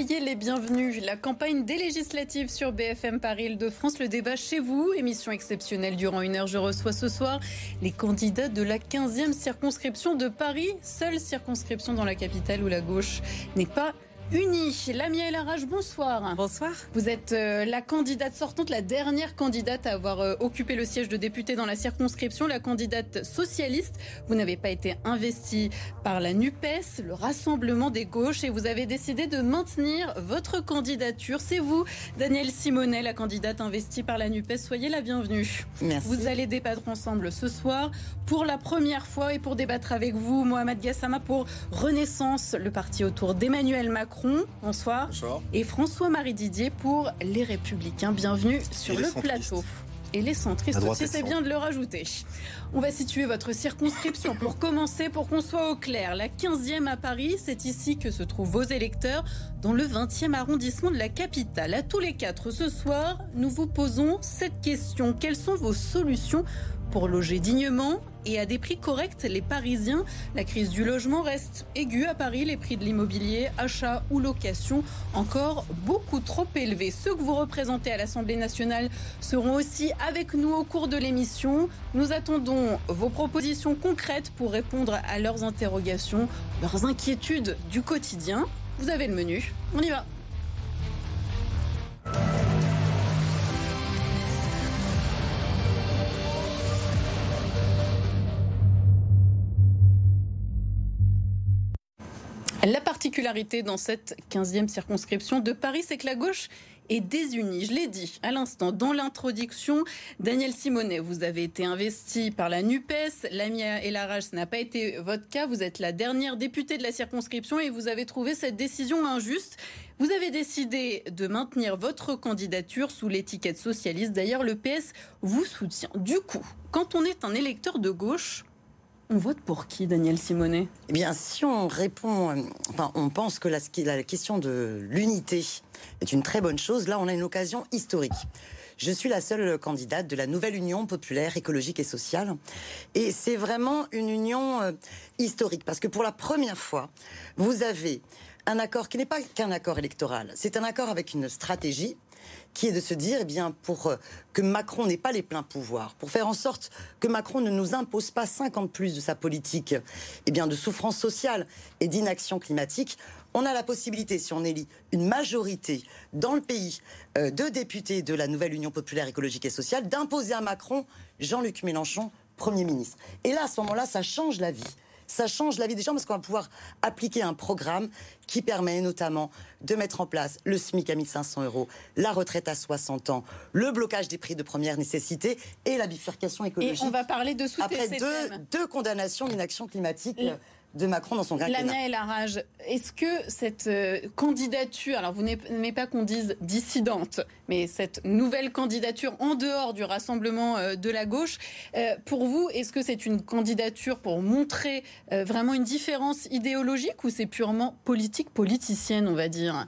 Soyez les bienvenus. La campagne des législatives sur BFM Paris Île-de-France, le débat chez vous. Émission exceptionnelle durant une heure. Je reçois ce soir les candidats de la 15e circonscription de Paris, seule circonscription dans la capitale où la gauche n'est pas unis. Lamia El Arage, bonsoir. Bonsoir. Vous êtes euh, la candidate sortante, la dernière candidate à avoir euh, occupé le siège de député dans la circonscription, la candidate socialiste. Vous n'avez pas été investie par la NUPES, le Rassemblement des gauches, et vous avez décidé de maintenir votre candidature. C'est vous, Daniel Simonet, la candidate investie par la NUPES. Soyez la bienvenue. Merci. Vous allez débattre ensemble ce soir pour la première fois et pour débattre avec vous, Mohamed Gassama, pour Renaissance, le parti autour d'Emmanuel Macron bonsoir. Bonsoir. Et François-Marie Didier pour Les Républicains. Bienvenue sur le plateau. Et les centristes aussi, c'est bien de le rajouter. On va situer votre circonscription pour commencer, pour qu'on soit au clair. La 15e à Paris, c'est ici que se trouvent vos électeurs, dans le 20e arrondissement de la capitale. À tous les quatre, ce soir, nous vous posons cette question. Quelles sont vos solutions pour loger dignement et à des prix corrects les Parisiens. La crise du logement reste aiguë à Paris. Les prix de l'immobilier, achat ou location, encore beaucoup trop élevés. Ceux que vous représentez à l'Assemblée nationale seront aussi avec nous au cours de l'émission. Nous attendons vos propositions concrètes pour répondre à leurs interrogations, leurs inquiétudes du quotidien. Vous avez le menu. On y va. La particularité dans cette 15e circonscription de Paris, c'est que la gauche est désunie. Je l'ai dit à l'instant dans l'introduction. Daniel Simonet, vous avez été investi par la NUPES. Lamia Elarage, ce n'a pas été votre cas. Vous êtes la dernière députée de la circonscription et vous avez trouvé cette décision injuste. Vous avez décidé de maintenir votre candidature sous l'étiquette socialiste. D'ailleurs, le PS vous soutient. Du coup, quand on est un électeur de gauche, on vote pour qui, Daniel Simonet? Eh bien, si on répond, euh, enfin, on pense que la, question de l'unité est une très bonne chose, là, on a une occasion historique. Je suis la seule candidate de la nouvelle Union populaire, écologique et sociale. Et c'est vraiment une union euh, historique, parce que pour la première fois, vous avez un accord qui n'est pas qu'un accord électoral, c'est un accord avec une stratégie qui est de se dire, eh bien, pour euh, que Macron n'ait pas les pleins pouvoirs, pour faire en sorte que Macron ne nous impose pas 50 plus de sa politique, eh bien, de souffrance sociale et d'inaction climatique, on a la possibilité, si on élit une majorité dans le pays euh, de députés de la nouvelle Union populaire écologique et sociale, d'imposer à Macron Jean-Luc Mélenchon Premier ministre. Et là, à ce moment-là, ça change la vie ça change la vie des gens parce qu'on va pouvoir appliquer un programme qui permet notamment de mettre en place le SMIC à 1500 euros, la retraite à 60 ans, le blocage des prix de première nécessité et la bifurcation écologique. Et on va parler de Après deux, deux, condamnations d'inaction climatique de Macron dans son quinquennat. Lamia et rage. est-ce que cette euh, candidature, alors vous n'aimez pas qu'on dise dissidente, mais cette nouvelle candidature en dehors du rassemblement euh, de la gauche, euh, pour vous, est-ce que c'est une candidature pour montrer vraiment une différence idéologique ou c'est purement politique, politicienne, on va dire?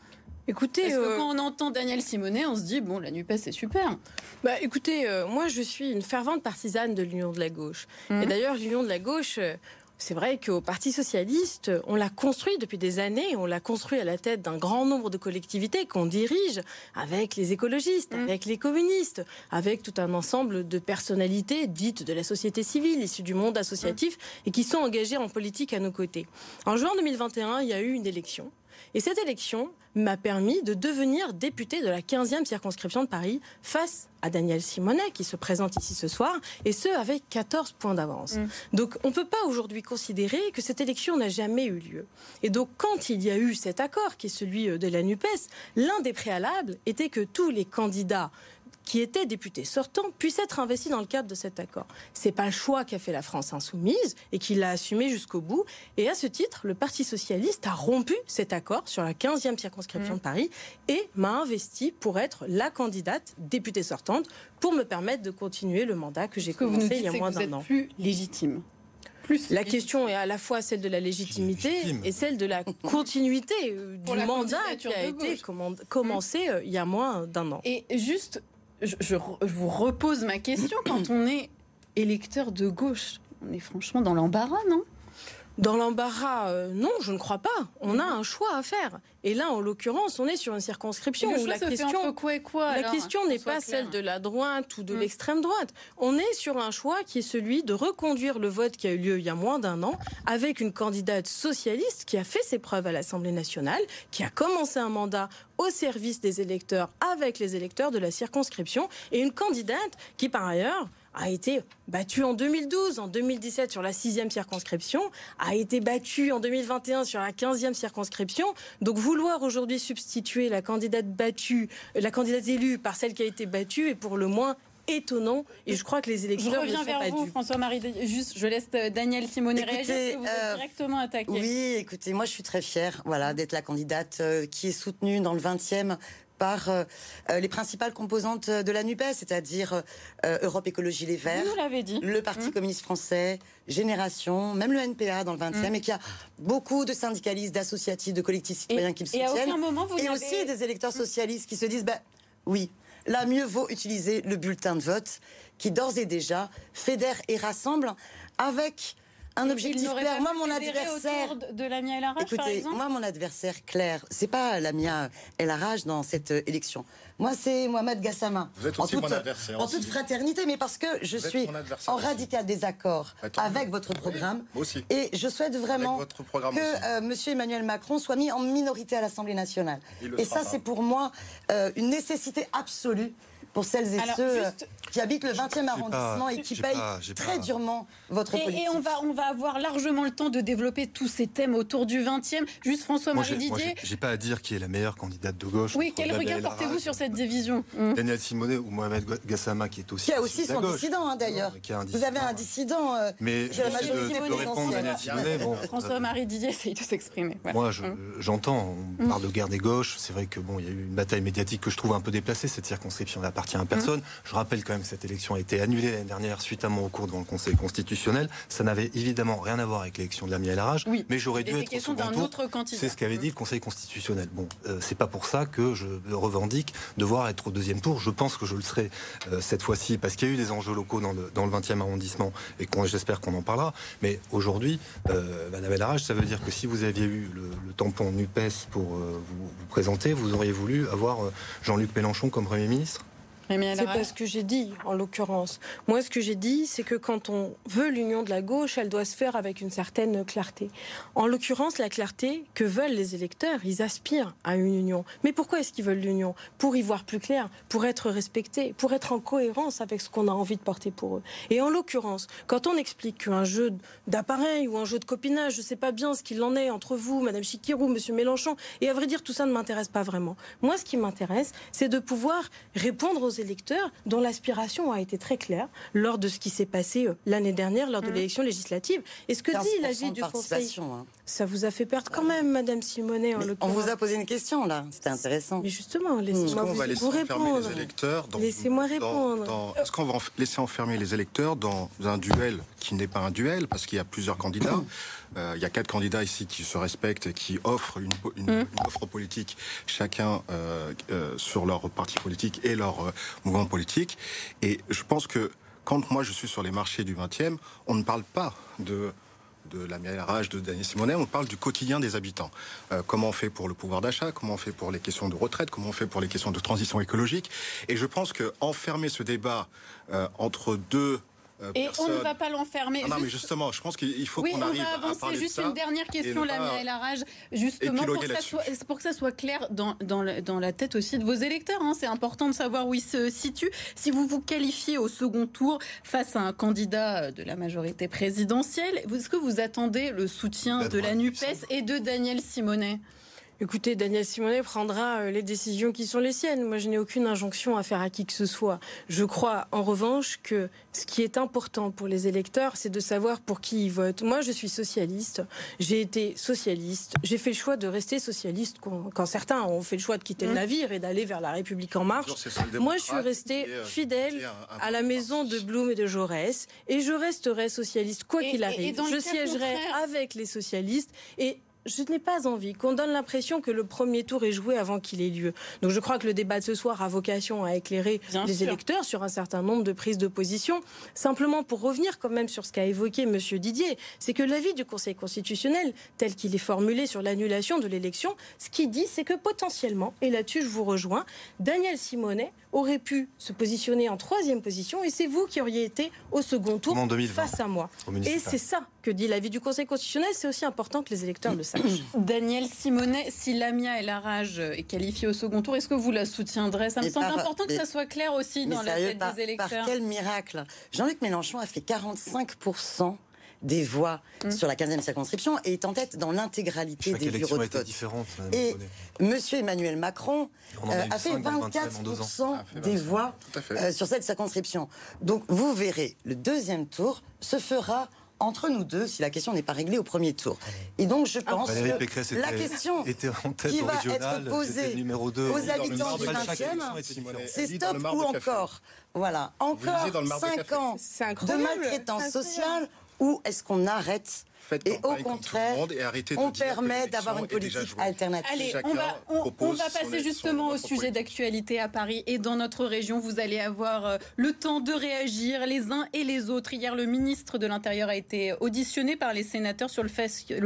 Écoutez, que quand on entend Daniel Simonet, on se dit bon, la Nupes c'est super. Bah, écoutez, moi je suis une fervente partisane de l'union de la gauche. Et mmh. d'ailleurs, l'union de la gauche, c'est vrai qu'au Parti socialiste, on l'a construit depuis des années, on l'a construit à la tête d'un grand nombre de collectivités qu'on dirige avec les écologistes, mm. avec les communistes, avec tout un ensemble de personnalités dites de la société civile, issues du monde associatif, mm. et qui sont engagées en politique à nos côtés. En juin 2021, il y a eu une élection et cette élection m'a permis de devenir député de la 15e circonscription de Paris face à Daniel Simonet qui se présente ici ce soir, et ce avec 14 points d'avance. Mm. Donc on ne peut pas aujourd'hui considérer que cette élection n'a jamais eu lieu. Et donc quand il y a eu cet accord, qui est celui de la NUPES, l'un des préalables était que tous les candidats qui était député sortant puisse être investi dans le cadre de cet accord. C'est pas le choix qu'a fait la France insoumise et qu'il l'a assumé jusqu'au bout. Et à ce titre, le Parti socialiste a rompu cet accord sur la 15e circonscription mmh. de Paris et m'a investi pour être la candidate députée sortante pour me permettre de continuer le mandat que j'ai commencé il y a moins d'un an. Plus légitime. Plus la question est à la fois celle de la légitimité et celle de la continuité euh, du mandat qui a été commencé euh, il y a moins d'un an. Et juste je, vous repose ma question. Quand on est électeur de gauche, on est franchement dans l'embarras, non? Dans l'embarras, euh, non, je ne crois pas. On a un choix à faire. Et là, en l'occurrence, on est sur une circonscription où la question, quoi et quoi, la question n'est pas celle de la droite ou de mm. l'extrême droite. On est sur un choix qui est celui de reconduire le vote qui a eu lieu il y a moins d'un an avec une candidate socialiste qui a fait ses preuves à l'Assemblée nationale, qui a commencé un mandat au service des électeurs avec les électeurs de la circonscription et une candidate qui, par ailleurs, a été battue en 2012, en 2017 sur la sixième circonscription, a été battue en 2021 sur la quinzième circonscription. Donc vouloir aujourd'hui substituer la candidate battue, la candidate élue par celle qui a été battue est pour le moins étonnant et je crois que les électeurs je reviens vers vous François-Marie juste je laisse euh, Daniel Simonet réagir vous êtes euh, directement attaqué oui écoutez moi je suis très fière voilà d'être la candidate euh, qui est soutenue dans le 20e par euh, euh, les principales composantes de la NUPES, c'est-à-dire euh, Europe Écologie Les Verts, dit. le Parti mmh. communiste français, Génération, même le NPA dans le 20e, mmh. et qu'il y a beaucoup de syndicalistes, d'associatifs, de collectifs citoyens qui le soutiennent. Et, aussi des électeurs socialistes qui se disent, bah, oui, là, mieux vaut utiliser le bulletin de vote qui d'ores et déjà fédère et rassemble avec un objectif clair. Moi, mon adversaire. De Lamia El Arraj, Écoutez, moi, mon adversaire clair, c'est pas Lamia El Arraj dans cette euh, élection. Moi, c'est Mohamed Gassama. Vous êtes aussi en toute, mon adversaire. En toute fraternité, mais parce que je suis en radical désaccord avec votre programme. moi aussi. Et je souhaite vraiment que euh, M. Emmanuel Macron soit mis en minorité à l'Assemblée nationale. Et ça, c'est pour moi euh, une nécessité absolue pour celles et ceux qui habitent le 20e arrondissement et qui payent très durement votre et, politique. Et on va, on va avoir largement le temps de développer tous ces thèmes autour du 20e. Juste François-Marie Didier. J'ai pas à dire qui est la meilleure candidate de gauche. Oui, quel regard portez-vous sur cette division? Hum. Daniel Simonet ou Mohamed Gassama qui est aussi. Qui a aussi son dissident hein, d'ailleurs. Vous avez un dissident. Euh, mais je peux répondre Daniel Simonet. François-Marie Didier essaye de s'exprimer. Moi, hum. j'entends, on parle de guerre des gauches. C'est vrai que bon, il y a eu une bataille médiatique que je trouve un peu déplacée. Cette circonscription à personne. Hum. Je rappelle quand même que cette élection a été annulée l'année dernière suite à mon recours devant le Conseil constitutionnel. Ça n'avait évidemment rien à voir avec l'élection de la El Harage, oui, mais j'aurais dû être second tour. C'est ce qu'avait dit le Conseil constitutionnel. Bon, euh, c'est pas pour ça que je revendique devoir être au deuxième tour. Je pense que je le serai euh, cette fois-ci parce qu'il y a eu des enjeux locaux dans le, dans le 20e arrondissement et j'espère qu'on en parlera. Mais aujourd'hui, euh, Madame El ça veut dire que si vous aviez eu le, tampon NUPES pour vous, vous, présenter, vous auriez voulu avoir Jean-Luc Mélenchon comme Premier ministre? C'est pas ce que j'ai dit, en l'occurrence. Moi, ce que j'ai dit, c'est que quand on veut l'union de la gauche, elle doit se faire avec une certaine clarté. En l'occurrence, la clarté que veulent les électeurs, ils aspirent à une union. Mais pourquoi est-ce qu'ils veulent l'union? Pour y voir plus clair, pour être respectés, pour être en cohérence avec ce qu'on a envie de porter pour eux. Et en l'occurrence, quand on explique qu'un jeu d'appareil ou un jeu de copinage, je ne sais pas bien ce qu'il en est entre vous, Madame Chiquirou, Monsieur Mélenchon, et à vrai dire, tout ça ne m'intéresse pas vraiment. Moi, ce qui m'intéresse, c'est de pouvoir répondre aux électeurs dont l'aspiration a été très claire lors de ce qui s'est passé euh, l'année dernière lors de mmh. l'élection législative. Et ce que dit l'avis du Conseil, hein. Ça vous a fait perdre quand même, Madame Simonet. on vous a posé une question là, c'était intéressant. Mais justement, laissez-moi vous, répondre. Laissez-moi répondre. Est-ce qu'on va laisser enfermer les électeurs dans un duel qui n'est pas un duel parce qu'il y a plusieurs candidats euh, il y a quatre candidats ici qui se respectent et qui offrent une, mmh. offre politique, chacun euh, euh, sur leur parti politique et leur mouvement politique. Et je pense que quand moi je suis sur les marchés du 20e, on ne parle pas de de la rage de Daniel Simonet, on parle du quotidien des habitants. comment on fait pour le pouvoir d'achat, comment on fait pour les questions de retraite, comment on fait pour les questions de transition écologique. Et je pense que enfermer ce débat entre deux euh, et on ne va pas l'enfermer. Ah non, mais justement, je pense qu'il faut qu'on arrive à avancer. Juste une dernière question, Lamia El Harage, justement pour, pour, que ça soit clair dans, dans, dans, la tête aussi de vos électeurs. Hein. C'est important de savoir où ils se situent. Si vous vous qualifiez au second tour face à un candidat de la majorité présidentielle, est-ce que vous attendez le soutien de la NUPES et de Daniel Simonet? Écoutez, Daniel Simonet prendra euh, les décisions qui sont les siennes. Moi, je n'ai aucune injonction à faire à qui que ce soit. Je crois, en revanche, que ce qui est important pour les électeurs, c'est de savoir pour qui ils votent. Moi, je suis socialiste. J'ai été socialiste. J'ai fait le choix de rester socialiste quand, certains ont fait le choix de quitter le mmh. navire et d'aller vers la République en marche. Moi, je suis restée euh, fidèle à la maison de Blum et de Jaurès. Et je resterai socialiste quoi qu'il arrive. je siégerai avec les socialistes. Et je n'ai pas envie qu'on donne l'impression que le premier tour est joué avant qu'il ait lieu. Donc je crois que le débat de ce soir a vocation à éclairer les électeurs sur un certain nombre de prises de position. Simplement pour revenir quand même sur ce qu'a évoqué M. Didier, c'est que l'avis du Conseil constitutionnel, tel qu'il est formulé sur l'annulation de l'élection, ce qu'il dit, c'est que potentiellement, et là-dessus je vous rejoins, Daniel Simonet aurait pu se positionner en troisième position et c'est vous qui auriez été au second tour face à moi. Et c'est ça que dit l'avis du Conseil constitutionnel. C'est aussi important que les électeurs le sachent. Daniel Simonet, si Lamia et la rage est qualifiée au second tour, est-ce que vous la soutiendrez? Ça me semble important que ça soit clair aussi dans la tête des électeurs. Par quel miracle? Jean-Luc Mélenchon a fait 45 des voix mmh. sur la 15e circonscription et est en tête dans l'intégralité des bureaux de vote. Et M. Emmanuel Macron euh, a fait 24% des voix euh, sur cette circonscription. Donc vous verrez, le deuxième tour se fera entre nous deux si la question n'est pas réglée au premier tour. Et donc je pense que la question qui va être posée aux habitants du 20e, c'est stop ou encore? Voilà, encore 5 ans de maltraitance sociale ou est-ce qu'on arrête et au contraire, on permet d'avoir une politique alternative. Allez, on va, on, va passer justement au sujet d'actualité à Paris et dans notre région. Vous allez avoir euh, le temps de réagir les uns et les autres. Hier, le ministre de l'Intérieur a été auditionné par les sénateurs sur le,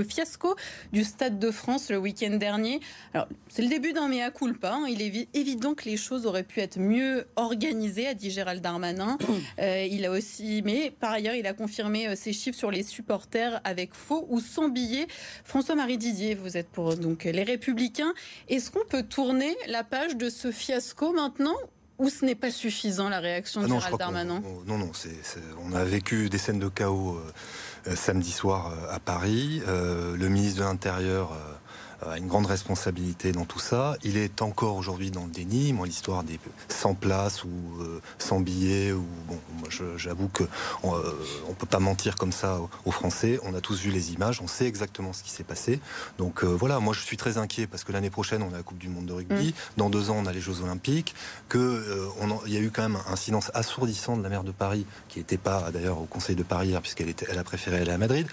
fiasco du Stade de France le week-end dernier. Alors, c'est le début d'un mea culpa. Hein. Il est évident que les choses auraient pu être mieux organisées, a dit Gérald Darmanin. Euh, il a aussi, mais par ailleurs, il a confirmé euh, ses chiffres sur les supporters avec faux ou sans billets. François-Marie Didier, vous êtes pour donc les Républicains. Est-ce qu'on peut tourner la page de ce fiasco maintenant ou ce n'est pas suffisant la réaction de ah Gérald Darmanin Non, non, on a vécu des scènes de chaos euh, samedi soir euh, à Paris. Euh, le ministre de l'Intérieur a euh, une grande responsabilité dans tout ça. Il est encore aujourd'hui dans le déni. Moi, l'histoire des 100 places ou 100 euh, billets, ou bon, moi, j'avoue que on, euh, on, peut pas mentir comme ça aux Français. On a tous vu les images, on sait exactement ce qui s'est passé. Donc voilà, moi je suis très inquiet parce que l'année prochaine on a la Coupe du Monde de rugby, mm. dans deux ans on a les Jeux Olympiques, que il y a eu quand même un silence assourdissant de la maire de Paris qui n'était pas d'ailleurs au Conseil de Paris puisqu'elle elle a préféré aller à Madrid.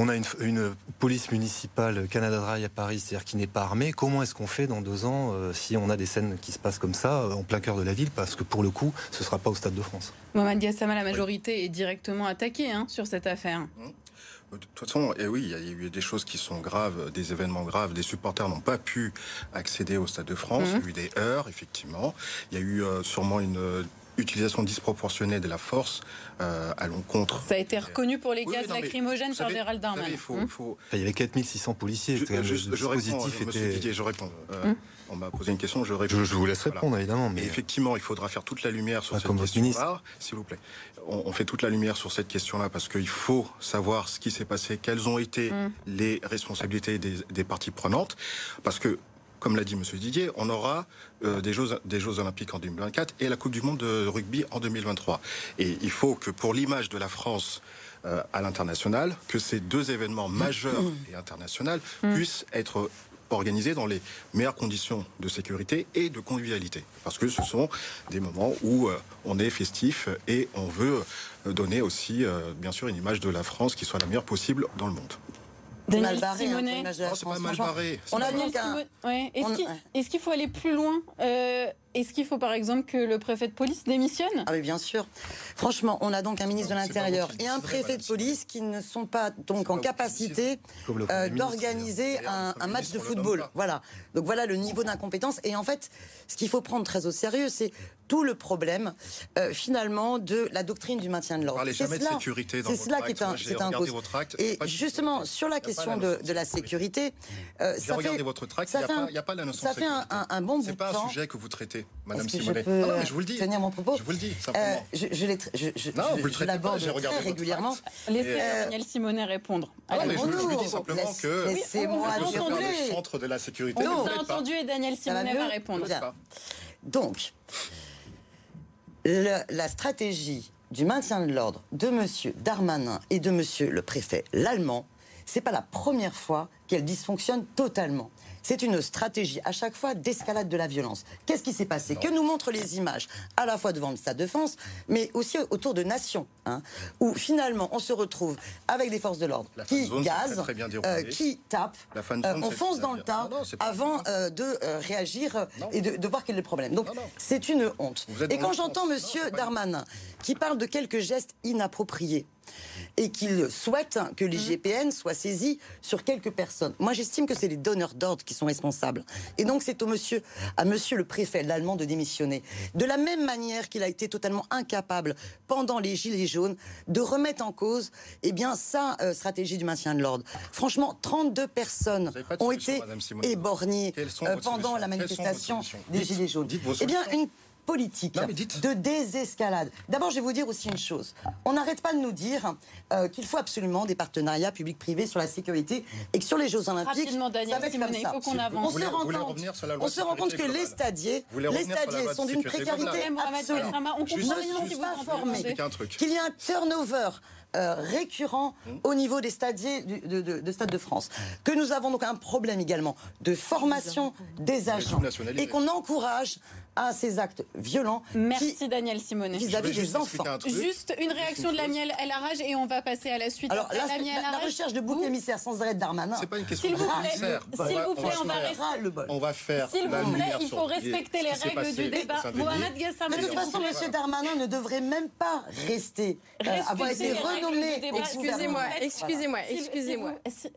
On a une, police municipale Canada Dry à Paris, c'est-à-dire qui n'est pas armée. Comment est-ce qu'on fait dans deux ans euh, si on a des scènes qui se passent comme ça euh, en plein cœur de la ville Parce que pour le coup, ce ne sera pas au Stade de France. Mohamed Gassama, la majorité est directement attaquée hein, sur cette affaire. Mmh. De toute façon, et eh oui, il y a eu des choses qui sont graves, des événements graves. Des supporters n'ont pas pu accéder au Stade de France. Mmh. Il y a eu des heures, effectivement. Il y a eu euh, sûrement une utilisation disproportionnée de la force euh, à l'encontre. Ça a été reconnu pour les gaz lacrymogènes par Gérald Darmanin. Hum. Il, y avait 4600 policiers. Je, je, je, je réponds, était... je réponds. Euh, hum. On m'a posé une question, je réponds. Je, vous laisse répondre, évidemment. Mais... effectivement, il faudra faire toute la lumière sur cette question-là. S'il vous plaît. On, fait toute la lumière sur cette question-là parce qu'il faut savoir ce qui s'est passé, quelles ont été hum. les responsabilités des, des parties prenantes. Parce que comme l'a dit M. Didier, on aura euh, des, Jeux, des Jeux Olympiques en 2024 et la Coupe du Monde de rugby en 2023. Et il faut que pour l'image de la France euh, à l'international, que ces deux événements majeurs et internationaux mm. puissent être organisés dans les meilleures conditions de sécurité et de convivialité. Parce que ce sont des moments où euh, on est festif et on veut donner aussi, bien sûr, une image de la France qui soit la meilleure possible dans le monde. Daniel mal Simonet. Hein, c'est pas mal barré. On a donc un... Est-ce qu'il faut aller plus loin euh, est-ce qu'il faut par exemple que le préfet de police démissionne? Ah oui, bien sûr. Franchement, on a donc un ministre de l'Intérieur et un préfet de police qui ne sont pas donc en capacité euh, d'organiser un, match de football. Voilà. Donc voilà le niveau d'incompétence. Et en fait, ce qu'il faut prendre très au sérieux, c'est tout le problème euh, finalement de la doctrine du maintien de l'ordre. C'est cela, c'est cela qui est un, c'est un cause. Et justement sur la question de, la sécurité, euh, ça fait, votre tract, il n'y a, pas la notion ça fait un, un, bon bout de temps. C'est pas un sujet que vous traitez. Madame Simonet. Je, peux ah je vous le dis. Tenir mon propos. Je vous le dis, simplement. Euh, je, je, je, je, non, vous le l'aborde très régulièrement. Laissez euh, Daniel Simonet répondre. Ah, mais je, lui dis simplement que laissez-moi le centre de la sécurité. On vous a entendu et Daniel Simonet va répondre. Donc, la stratégie du maintien de l'ordre de M. Darmanin et de M. le préfet l'allemand, c'est pas la première fois qu'elle dysfonctionne totalement. C'est une stratégie à chaque fois d'escalade de la violence. Qu'est-ce qui s'est passé Que nous montrent les images, à la fois devant le Stade de France, mais aussi autour de nations, hein, où finalement on se retrouve avec des forces de l'ordre qui gazent, euh, qui tapent, euh, on fonce dans le tas avant euh, de réagir et de, voir quel est le problème. Donc c'est une honte. Et quand j'entends Monsieur Darmanin qui parle de quelques gestes inappropriés, et qu'il souhaite que l'IGPN mmh. soit saisi sur quelques personnes. Moi, j'estime que c'est les donneurs d'ordre qui sont responsables. Et donc, c'est au monsieur, à monsieur le préfet, l'allemand, de démissionner. De la même manière qu'il a été totalement incapable, pendant les Gilets jaunes, de remettre en cause eh bien, sa euh, stratégie du maintien de l'ordre. Franchement, 32 personnes ont été éborgnées euh, pendant la manifestation des Gilets jaunes. Eh bien, une politique de désescalade. D'abord, je vais vous dire aussi une chose. On n'arrête pas de nous dire euh, qu'il faut absolument des partenariats publics-privés sur la sécurité et que sur les Jeux Olympiques, Rapidement, Daniel, il faut qu'on avance. On, se rend compte, on se rend compte que les stadiers, les stadiers sont d'une précarité absolue. On comprend pas formés. Qu'il y a un turnover euh, récurrent hum. au niveau des stadiers de, de, de, Stade de France. Que nous avons donc un problème également de formation des agents et qu'on encourage à ces actes violents. Merci Daniel Simonet. Vis-à-vis des enfants. Juste une réaction de la miel à la rage et on va passer à la suite. Alors la, la, recherche de bouc émissaire sans arrêt d'Armanin. C'est pas une question de bouc émissaire. S'il vous plaît, on va rester. On va faire. S'il vous plaît, il faut respecter les règles du débat. Mohamed Gassama. De toute façon, M. Darmanin ne devrait même pas rester. Euh, avoir été renommé. Excusez-moi, excusez-moi, excusez-moi.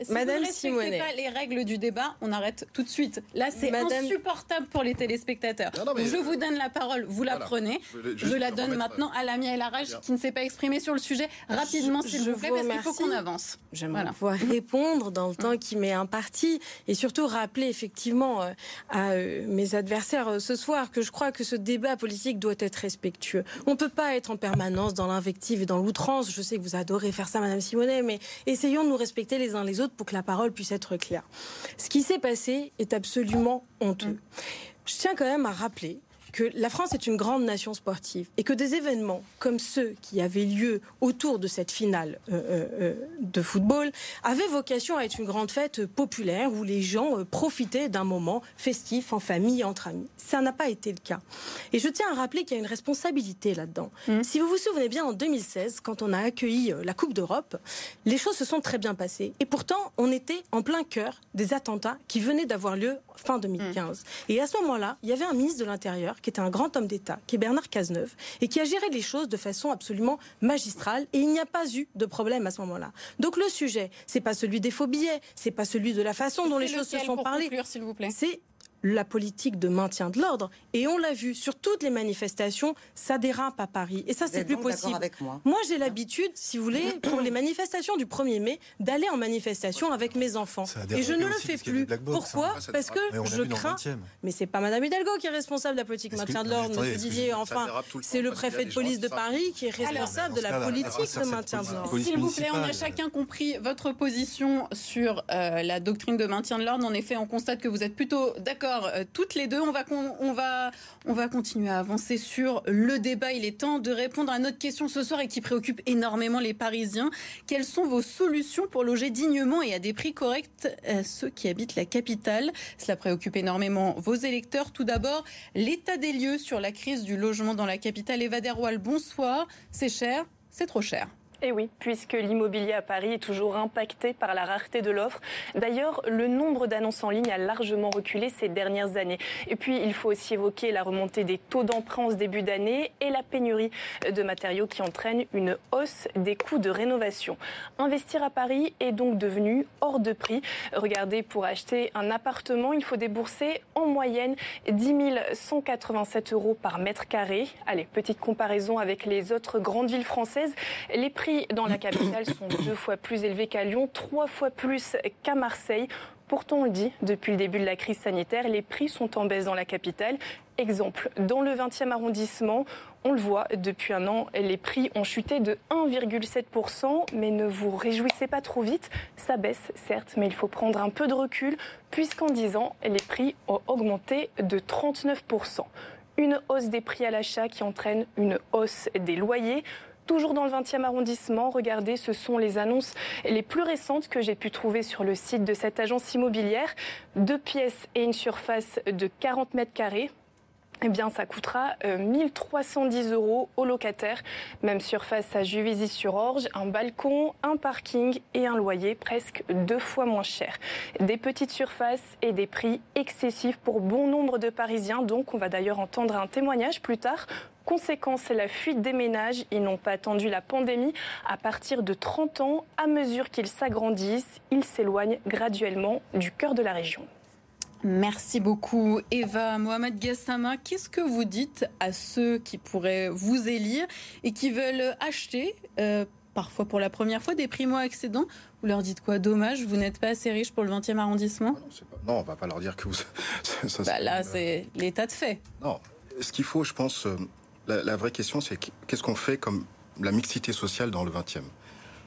Madame Simonet. pas les règles du débat, on arrête tout de suite. Là, c'est insupportable pour les téléspectateurs je vous donne la parole, vous la prenez. Je, la donne maintenant à Lamia El Arage qui ne s'est pas exprimée sur le sujet. Rapidement, s'il vous plaît, parce qu'il faut qu'on avance. J'aimerais pouvoir répondre dans le temps qui m'est imparti et surtout rappeler effectivement euh, à euh, mes adversaires euh, ce soir que je crois que ce débat politique doit être respectueux. On ne peut pas être en permanence dans l'invective et dans l'outrance. Je sais que vous adorez faire ça, Madame Simonet, mais essayons de nous respecter les uns les autres pour que la parole puisse être claire. Ce qui s'est passé est absolument honteux. Je tiens quand même à rappeler que la France est une grande nation sportive et que des événements comme ceux qui avaient lieu autour de cette finale euh, euh, euh, de football avaient vocation à être une grande fête populaire où les gens profitaient d'un moment festif en famille, entre amis. Ça n'a pas été le cas. Et je tiens à rappeler qu'il y a une responsabilité là-dedans. Mmh. Si vous vous souvenez bien, en 2016, quand on a accueilli la Coupe d'Europe, les choses se sont très bien passées. Et pourtant, on était en plein cœur des attentats qui venaient d'avoir lieu fin 2015. Mmh. Et à ce moment-là, il y avait un ministre de l'Intérieur qui est un grand homme d'État, qui est Bernard Cazeneuve, et qui a géré les choses de façon absolument magistrale. Et il n'y a pas eu de problème à ce moment-là. Donc le sujet, c'est pas celui des faux billets, c'est pas celui de la façon dont les choses se sont parlées. C'est la politique de maintien de l'ordre. Et on l'a vu sur toutes les manifestations, ça dérape à Paris. Et ça, c'est plus possible. Avec moi, moi j'ai l'habitude, si vous voulez, pour les manifestations du 1er mai, d'aller en manifestation avec mes enfants. Et je ne le fais plus. Pourquoi Parce que je crains. Mais c'est pas Madame Hidalgo qui est responsable de la politique de maintien de l'ordre, Monsieur Didier. Enfin, c'est le préfet de police de Paris qui est responsable de la politique de maintien de l'ordre. S'il vous plaît, on a chacun compris votre position sur euh, la doctrine de maintien de l'ordre. En effet, on constate que vous êtes plutôt d'accord euh, toutes les deux. On va, on, va, on va continuer à avancer sur le débat. Il est temps de répondre à notre question ce soir et qui préoccupe énormément les Parisiens. Quelles sont vos solutions pour loger dignement et à des prix corrects euh, ceux qui habitent la capitale? Cela préoccupe énormément vos électeurs. Tout d'abord, l'état des lieux sur la crise du logement dans la capitale. Eva Derwal, bonsoir. C'est cher, c'est trop cher. Et eh oui, puisque l'immobilier à Paris est toujours impacté par la rareté de l'offre. D'ailleurs, le nombre d'annonces en ligne a largement reculé ces dernières années. Et puis, il faut aussi évoquer la remontée des taux d'emprunt en début d'année et la pénurie de matériaux qui entraîne une hausse des coûts de rénovation. Investir à Paris est donc devenu hors de prix. Regardez, pour acheter un appartement, il faut débourser en moyenne 10 187 euros par mètre carré. Allez, petite comparaison avec les autres grandes villes françaises. Dans la capitale sont deux fois plus élevés qu'à Lyon, trois fois plus qu'à Marseille. Pourtant, on le dit, depuis le début de la crise sanitaire, les prix sont en baisse dans la capitale. Exemple, dans le 20e arrondissement, on le voit, depuis un an, les prix ont chuté de 1,7%, mais ne vous réjouissez pas trop vite. Ça baisse, certes, mais il faut prendre un peu de recul, puisqu'en 10 ans, les prix ont augmenté de 39%. Une hausse des prix à l'achat qui entraîne une hausse des loyers Toujours dans le 20e arrondissement, regardez, ce sont les annonces les plus récentes que j'ai pu trouver sur le site de cette agence immobilière. Deux pièces et une surface de 40 mètres carrés eh bien, ça coûtera 1310 euh, euros aux locataires. Même surface à Juvisy-sur-Orge, un balcon, un parking et un loyer presque deux fois moins cher. Des petites surfaces et des prix excessifs pour bon nombre de Parisiens. Donc, on va d'ailleurs entendre un témoignage plus tard. Conséquence, c'est la fuite des ménages. Ils n'ont pas attendu la pandémie. À partir de 30 ans, à mesure qu'ils s'agrandissent, ils s'éloignent graduellement du cœur de la région. Merci beaucoup Eva. Mohamed Gassama, qu'est-ce que vous dites à ceux qui pourraient vous élire et qui veulent acheter, euh, parfois pour la première fois, des primo-accédants? Vous leur dites quoi? Dommage, vous n'êtes pas assez riche pour le 20e arrondissement? Ah non, on ne va pas leur dire que vous... ça, bah là, c'est l'état de fait. Non, ce qu'il faut, je pense, euh, la, la vraie question, c'est qu'est-ce qu'on fait comme la mixité sociale dans le 20e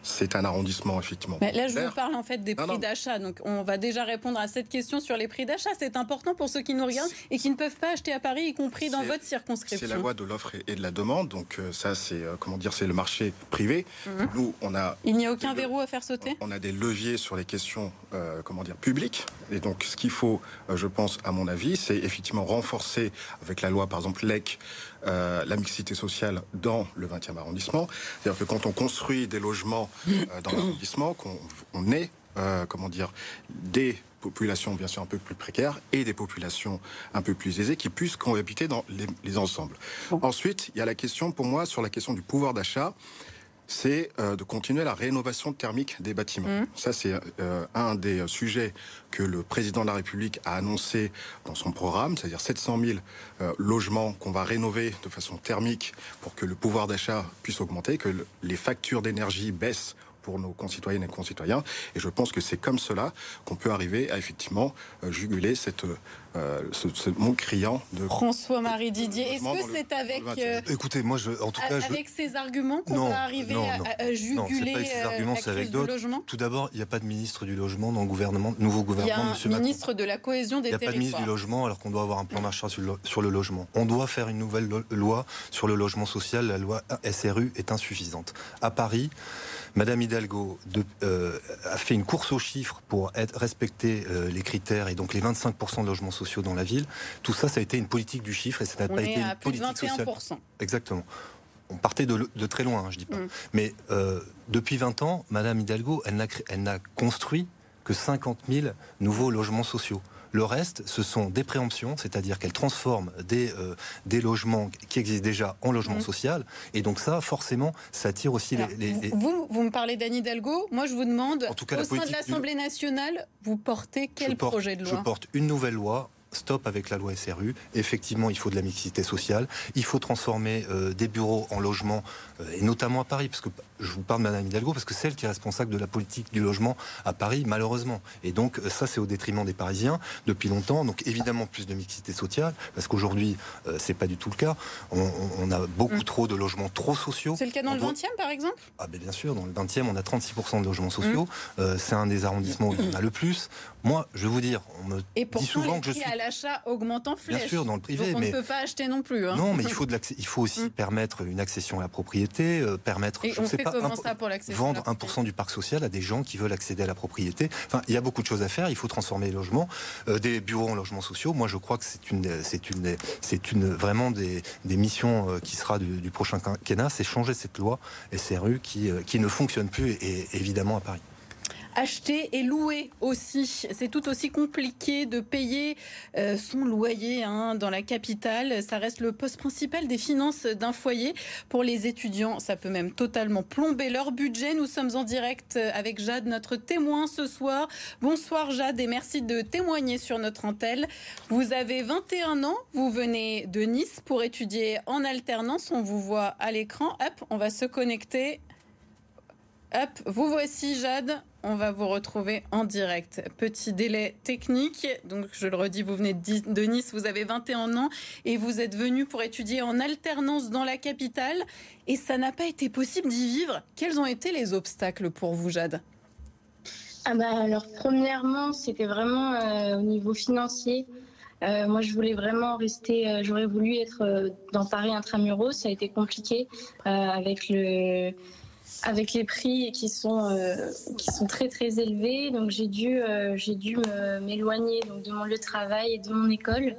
c'est un arrondissement, effectivement. Mais là, je vous parle en fait des prix d'achat. Donc, on va déjà répondre à cette question sur les prix d'achat. C'est important pour ceux qui nous regardent et qui ne peuvent pas acheter à Paris, y compris dans votre circonscription. C'est la loi de l'offre et de la demande. Donc, euh, ça, c'est euh, comment dire, c'est le marché privé. Mhm. Nous, on a. Il n'y a aucun verrou à faire sauter? On a des leviers sur les questions, euh, comment dire, publiques. Et donc, ce qu'il faut, je pense, à mon avis, c'est effectivement renforcer avec la loi, par exemple, LEC, euh, la mixité sociale dans le 20e arrondissement. C'est-à-dire que quand on construit des logements euh, dans l'arrondissement, qu'on on ait, euh, comment dire, des populations bien sûr un peu plus précaires et des populations un peu plus aisées qui puissent cohabiter dans les, ensembles. Ensuite, il y a la question pour moi sur la question du pouvoir d'achat c'est euh, de continuer la rénovation thermique des bâtiments. Mmh. Ça, c'est euh, un des sujets que le président de la République a annoncé dans son programme, c'est-à-dire 700 000 euh, logements qu'on va rénover de façon thermique pour que le pouvoir d'achat puisse augmenter, que les factures d'énergie baissent pour nos concitoyennes et concitoyens. Et je pense que c'est comme cela qu'on peut arriver à effectivement juguler cette euh, ce, mot criant de François-Marie Didier. Est-ce que c'est avec euh, écoutez moi je en tout cas avec ces arguments qu'on va arriver à, juguler non, pas avec ces euh, arguments, c'est avec d'autres. Tout d'abord, il n'y a pas de ministre du logement dans le gouvernement, nouveau gouvernement. Il y a un ministre de la cohésion des territoires. Il n'y a pas de ministre du logement alors qu'on doit avoir un plan Marshall sur le, logement. On doit faire une nouvelle loi sur le logement social. La loi SRU est insuffisante. À Paris. Madame Hidalgo a fait une course aux chiffres pour être, respecter les critères et donc les 25% de logements sociaux dans la ville. Tout ça, ça a été une politique du chiffre et ça n'a pas été une politique sociale. Exactement. On partait de, très loin, hein, je dis pas. Mm. Mais euh, depuis 20 ans, Madame Hidalgo, elle n'a construit que 50 000 nouveaux logements sociaux. Le reste, ce sont des préemptions, c'est-à-dire qu'elle transforme des, euh, des logements qui existent déjà en logement mmh. social. Et donc ça, forcément, ça attire aussi les, Vous, vous me parlez d'Anne Hidalgo. Moi, je vous demande, en tout cas, au sein de l'Assemblée nationale, vous portez quel projet de loi? Je porte une nouvelle loi stop avec la loi SRU. Effectivement, il faut de la mixité sociale. Il faut transformer euh, des bureaux en logements, et notamment à Paris, parce que je vous parle de Madame Hidalgo, parce que c'est elle qui est responsable de la politique du logement à Paris, malheureusement. Et donc, euh, ça, c'est au détriment des Parisiens depuis longtemps. Donc, évidemment, plus de mixité sociale, parce qu'aujourd'hui, c'est pas du tout le cas. On, a beaucoup mm. trop de logements trop sociaux. C'est le cas dans le 20e, par exemple? Ah, ben, bien sûr, dans le 20e, on a 36% de logements sociaux. Mm. c'est un des arrondissements où on a le plus. Moi, je vais vous dire, on me dit souvent que je suis l'achat augmente en flèche. Bien sûr, dans le privé. Donc on ne peut pas acheter non plus. Hein. Non, mais il faut, de il faut aussi mm. permettre une accession à la propriété, euh, permettre, Et je on sais pas, ça pour vendre 1% du parc social à des gens qui veulent accéder à la propriété. Enfin, il y a beaucoup de choses à faire. Il faut transformer les logements, euh, des bureaux en logements sociaux. Moi, je crois que c'est une, c'est une, c'est une vraiment des, des missions euh, qui sera du, prochain quinquennat, c'est changer cette loi SRU qui, qui ne fonctionne plus, et évidemment à Paris acheter et louer aussi. C'est tout aussi compliqué de payer euh, son loyer hein, dans la capitale. Ça reste le poste principal des finances d'un foyer. Pour les étudiants, ça peut même totalement plomber leur budget. Nous sommes en direct avec Jade, notre témoin ce soir. Bonsoir Jade et merci de témoigner sur notre antenne. Vous avez 21 ans, vous venez de Nice pour étudier en alternance. On vous voit à l'écran. Hop, on va se connecter. Hop, vous voici Jade on va vous retrouver en direct. Petit délai technique. Donc, je le redis, vous venez de Nice, vous avez 21 ans et vous êtes venu pour étudier en alternance dans la capitale. Et ça n'a pas été possible d'y vivre. Quels ont été les obstacles pour vous, Jade? Ah bah alors premièrement c'était vraiment euh, au niveau financier moi, je voulais vraiment rester. J'aurais voulu être dans Paris intramuros. Ça a été compliqué avec le avec les prix qui sont qui sont très très élevés. Donc j'ai dû j'ai dû m'éloigner de mon lieu de travail et de mon école.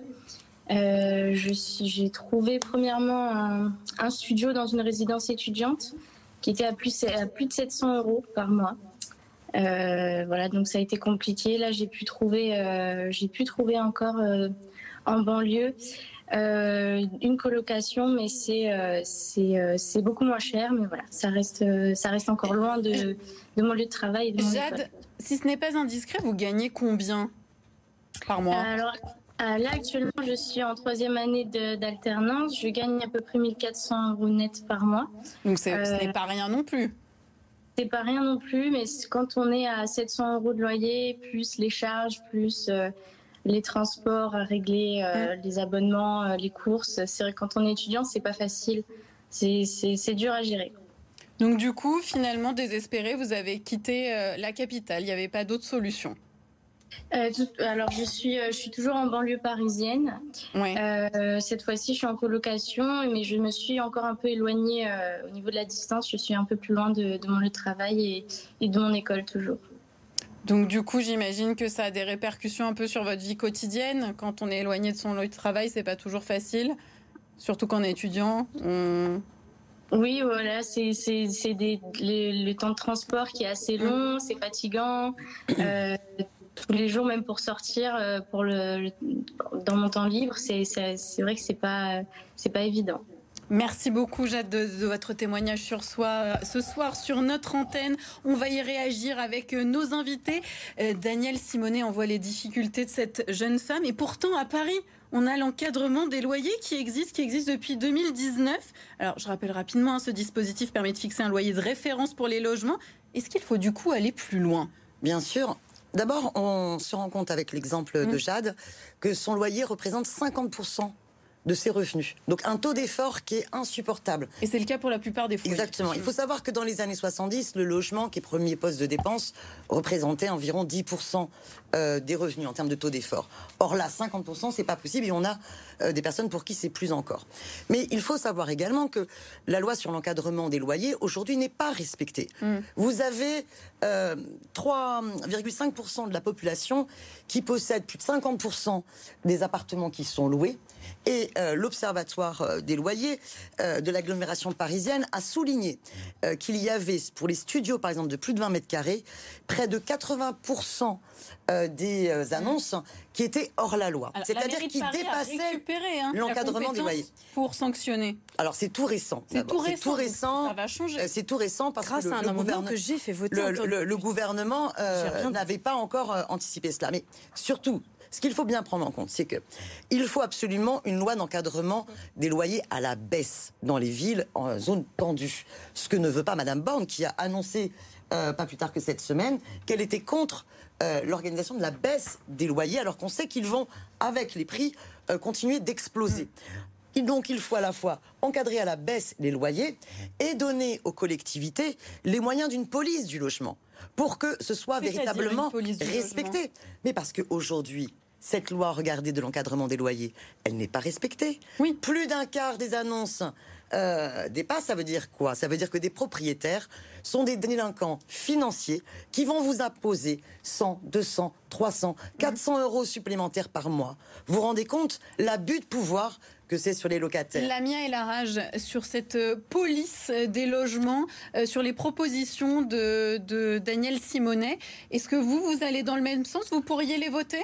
j'ai trouvé premièrement un, un, studio dans une résidence étudiante qui était à plus, à plus de 700 euros par mois. Euh, voilà, donc ça a été compliqué. Là, j'ai pu trouver, euh, j'ai pu trouver encore euh, en banlieue une colocation, mais c'est c'est beaucoup moins cher. Mais voilà, ça reste ça reste encore loin de, de mon lieu de travail. Jade, si ce n'est pas indiscret, vous gagnez combien par mois? Alors, là, actuellement, je suis en troisième année d'alternance. Je gagne à peu près 1400 euros net par mois. Donc, ce n'est pas rien non plus. C'est pas rien non plus, mais quand on est à 700 euros de loyer, plus les charges, plus euh, les transports à régler, euh, les abonnements, euh, les courses, c'est vrai quand on est étudiant, c'est pas facile. C'est dur à gérer. Donc du coup, finalement, désespéré, vous avez quitté la capitale. Il n'y avait pas d'autre solution. Euh, alors, je suis, euh, je suis toujours en banlieue parisienne. Euh, cette fois-ci, je suis en colocation, mais je me suis encore un peu éloignée au niveau de la distance. Je suis un peu plus loin de, mon lieu de travail et, de mon école toujours. Donc, du coup, j'imagine que ça a des répercussions un peu sur votre vie quotidienne. Quand on est éloigné de son lieu de travail, c'est pas toujours facile, surtout quand est étudiant. Oui, voilà, c'est le, temps de transport qui est assez long, c'est fatigant tous les jours, même pour sortir, euh, pour le, dans mon temps libre, c'est vrai que c'est pas c'est pas évident. Merci beaucoup Jade de, votre témoignage sur soi ce soir sur notre antenne. On va y réagir avec euh, nos invités. Euh, Daniel Simonet envoie les difficultés de cette jeune femme et pourtant à Paris, on a l'encadrement des loyers qui existe, qui existe depuis 2019. Alors je rappelle rapidement, hein, ce dispositif permet de fixer un loyer de référence pour les logements. Est-ce qu'il faut du coup aller plus loin? Bien sûr, D'abord, on se rend compte avec l'exemple de mmh. Jade que son loyer représente 50% de ses revenus. Donc un taux d'effort qui est insupportable. Et c'est le cas pour la plupart des foyers. Exactement. Il faut savoir que dans les années 70, le logement, qui est premier poste de dépense, représentait environ 10% euh, des revenus en termes de taux d'effort. Or là, 50%, c'est pas possible et on a euh, des personnes pour qui c'est plus encore. Mais il faut savoir également que la loi sur l'encadrement des loyers aujourd'hui n'est pas respectée. Mm. Vous avez 3,5% euh, de la population qui possède plus de 50% des appartements qui sont loués. Et l'Observatoire des loyers de l'agglomération parisienne a souligné qu'il y avait, pour les studios par exemple de plus de 20 mètres carrés, près de 80% euh, des euh, annonces qui étaient hors la loi. C'est-à-dire qui dépassaient hein, l'encadrement des loyers. Pour sanctionner. Alors c'est tout récent. C'est tout récent. récent. Ça va changer. Euh, c'est tout récent parce que le, gouvernement que j'ai fait voter. Le, gouvernement n'avait pas encore anticipé cela. Mais surtout, ce qu'il faut bien prendre en compte, c'est que il faut absolument une loi d'encadrement des loyers à la baisse dans les villes en zone tendue. Ce que ne veut pas Madame Borne, qui a annoncé pas plus tard que cette semaine qu'elle était contre euh, l'organisation de la baisse des loyers, alors qu'on sait qu'ils vont, avec les prix, euh, continuer d'exploser. Et donc il faut à la fois encadrer à la baisse les loyers et donner aux collectivités les moyens d'une police du logement pour que ce soit véritablement respecté. Mais parce qu'aujourd'hui, cette loi, regardez, de l'encadrement des loyers, elle n'est pas respectée. Oui. Plus d'un quart des annonces euh, dépassent. Ça veut dire quoi? Ça veut dire que des propriétaires sont des délinquants financiers qui vont vous imposer 100, 200, 300, 400 euros supplémentaires par mois. Vous vous rendez compte l'abus de pouvoir que c'est sur les locataires? La mienne et la rage sur cette euh, police des logements, euh, sur les propositions de, de Daniel Simonet. Est-ce que vous, vous allez dans le même sens? Vous pourriez les voter?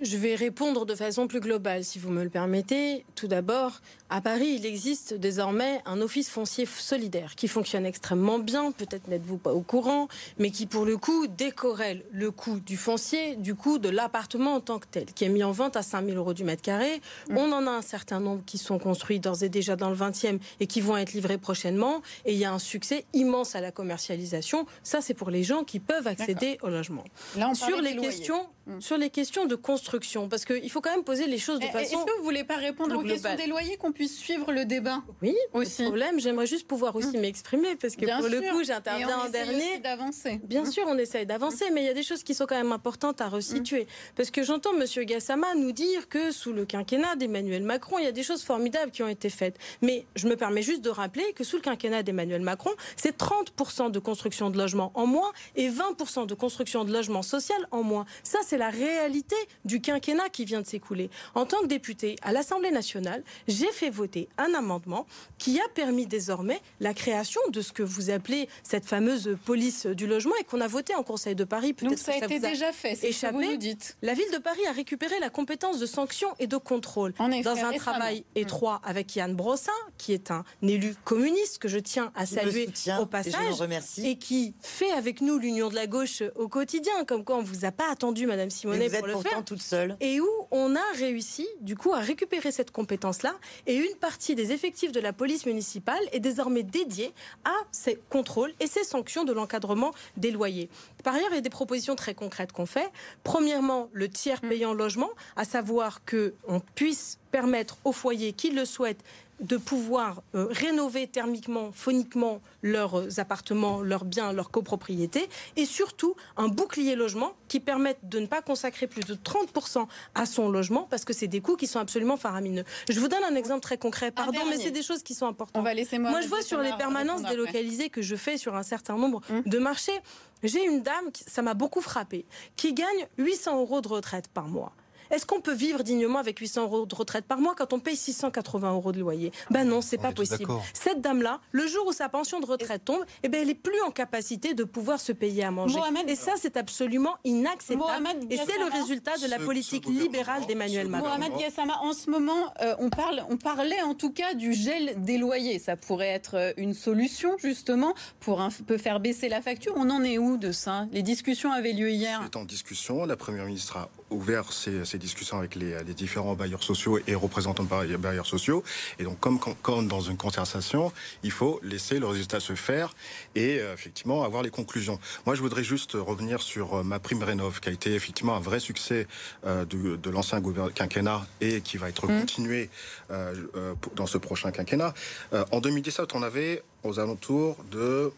Je vais répondre de façon plus globale, si vous me le permettez. Tout d'abord, à Paris, il existe désormais un office foncier solidaire qui fonctionne extrêmement bien, peut-être n'êtes-vous pas au courant, mais qui pour le coup décorrèle le coût du foncier du coût de l'appartement en tant que tel, qui est mis en vente à 5 000 euros du mètre carré. Mm. On en a un certain nombre qui sont construits d'ores et déjà dans le 20e et qui vont être livrés prochainement. Et il y a un succès immense à la commercialisation. Ça, c'est pour les gens qui peuvent accéder au logement. Là, on Sur les questions mm. sur les questions de construction, parce qu'il faut quand même poser les choses de façon. Est-ce que vous voulez pas répondre aux questions des loyers, qu'on puisse suivre le débat Oui, aussi. problème, j'aimerais juste pouvoir aussi mm. m'exprimer, parce que pour le coup, j'interviens en dernier. d'avancer. Bien sûr, on essaye d'avancer, mais il y a des choses qui sont quand même importantes à resituer. Parce que j'entends M. Gassama nous dire que sous le quinquennat d'Emmanuel Macron, il y a des choses formidables qui ont été faites. Mais je me permets juste de rappeler que sous le quinquennat d'Emmanuel Macron, c'est 30% de construction de logements en moins et 20% de construction de logements social en moins. Ça, c'est la réalité du quinquennat qui vient de s'écouler. En tant que député à l'Assemblée nationale, j'ai fait voter un amendement qui a permis désormais la création de ce que vous appelez cette fameuse police du logement et qu'on a voté en Conseil de Paris. Donc ça a été déjà fait, c'est ce que vous dites. La ville de Paris a récupéré la compétence de sanction et de contrôle dans un travail mm. étroit avec Yann Brossin, qui est un élu communiste que je tiens à saluer au passage et, et qui fait avec nous l'union de la gauche au quotidien, comme quoi on vous a pas attendu, Madame Simonet, pour le faire. toute seule. Et où on a réussi, du coup, à récupérer cette compétence-là. Et une partie des effectifs de la police municipale est désormais dédiée à ces contrôles et ces sanctions de l'encadrement des loyers. Par ailleurs, il y a des propositions très concrètes qu'on fait. Premièrement, le tiers mm. payant logement, à savoir qu'on puisse permettre aux foyers qui le souhaitent de pouvoir euh, rénover thermiquement, phoniquement leurs euh, appartements, leurs biens, leurs copropriétés, et surtout un bouclier logement qui permette de ne pas consacrer plus de 30% à son logement, parce que c'est des coûts qui sont absolument faramineux. Je vous donne un exemple très concret, pardon, mais c'est des choses qui sont importantes. On va laisser moi, moi je vois sur les permanences délocalisées que je fais sur un certain nombre hum. de marchés, j'ai une dame, ça m'a beaucoup frappé, qui gagne 800 euros de retraite par mois. Est-ce qu'on peut vivre dignement avec 800 euros de retraite par mois quand on paye 680 euros de loyer? Ben non, c'est pas possible. Cette dame-là, le jour où sa pension de retraite tombe, eh ben elle est plus en capacité de pouvoir se payer à manger. et ça, c'est absolument inacceptable. et c'est le résultat de la politique libérale d'Emmanuel Macron. Mohamed Gassama, en ce moment, euh, on, parle, on parlait en tout cas du gel des loyers. Ça pourrait être euh, une solution, justement, pour un peu faire baisser la facture. On en est où de ça? Les discussions avaient lieu hier. C'est en discussion. La Première ministre a ouvert ses, discussions avec les, différents bailleurs sociaux et représentants de bailleurs sociaux. Et donc, comme, comme, dans une concertation, il faut laisser le résultat se faire et euh, effectivement avoir les conclusions. Moi, je voudrais juste revenir sur euh, ma prime rénov, qui a été effectivement un vrai succès euh, de, de l'ancien quinquennat et qui va être mmh. continué dans ce prochain quinquennat. en 2017, on avait aux alentours de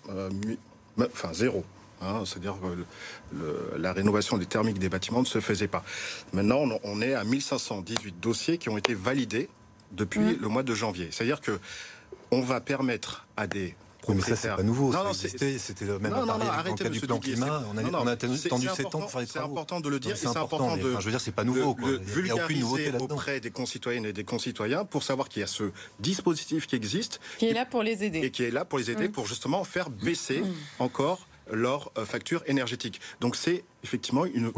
enfin zéro Hein, c'est-à-dire que la rénovation des thermiques des bâtiments ne se faisait pas. Maintenant, on est à 1518 dossiers qui ont été validés depuis mmh. le mois de janvier. C'est-à-dire que on va permettre à des oui, mais ça, c'est pas nouveau. Non, c'était même non, non, non, arrêtez du plan climat. On a, on a attendu 7 ans pour faire les travaux. C'est important de le dire. C'est important, de. je veux dire, c'est pas nouveau. Le, vulgariser auprès des concitoyennes et des concitoyens pour savoir qu'il y a ce dispositif qui existe. Qui est là pour les aider. Et qui est là pour les aider, mmh. pour justement faire baisser mmh. encore leur euh, facture énergétique. Donc c'est effectivement une,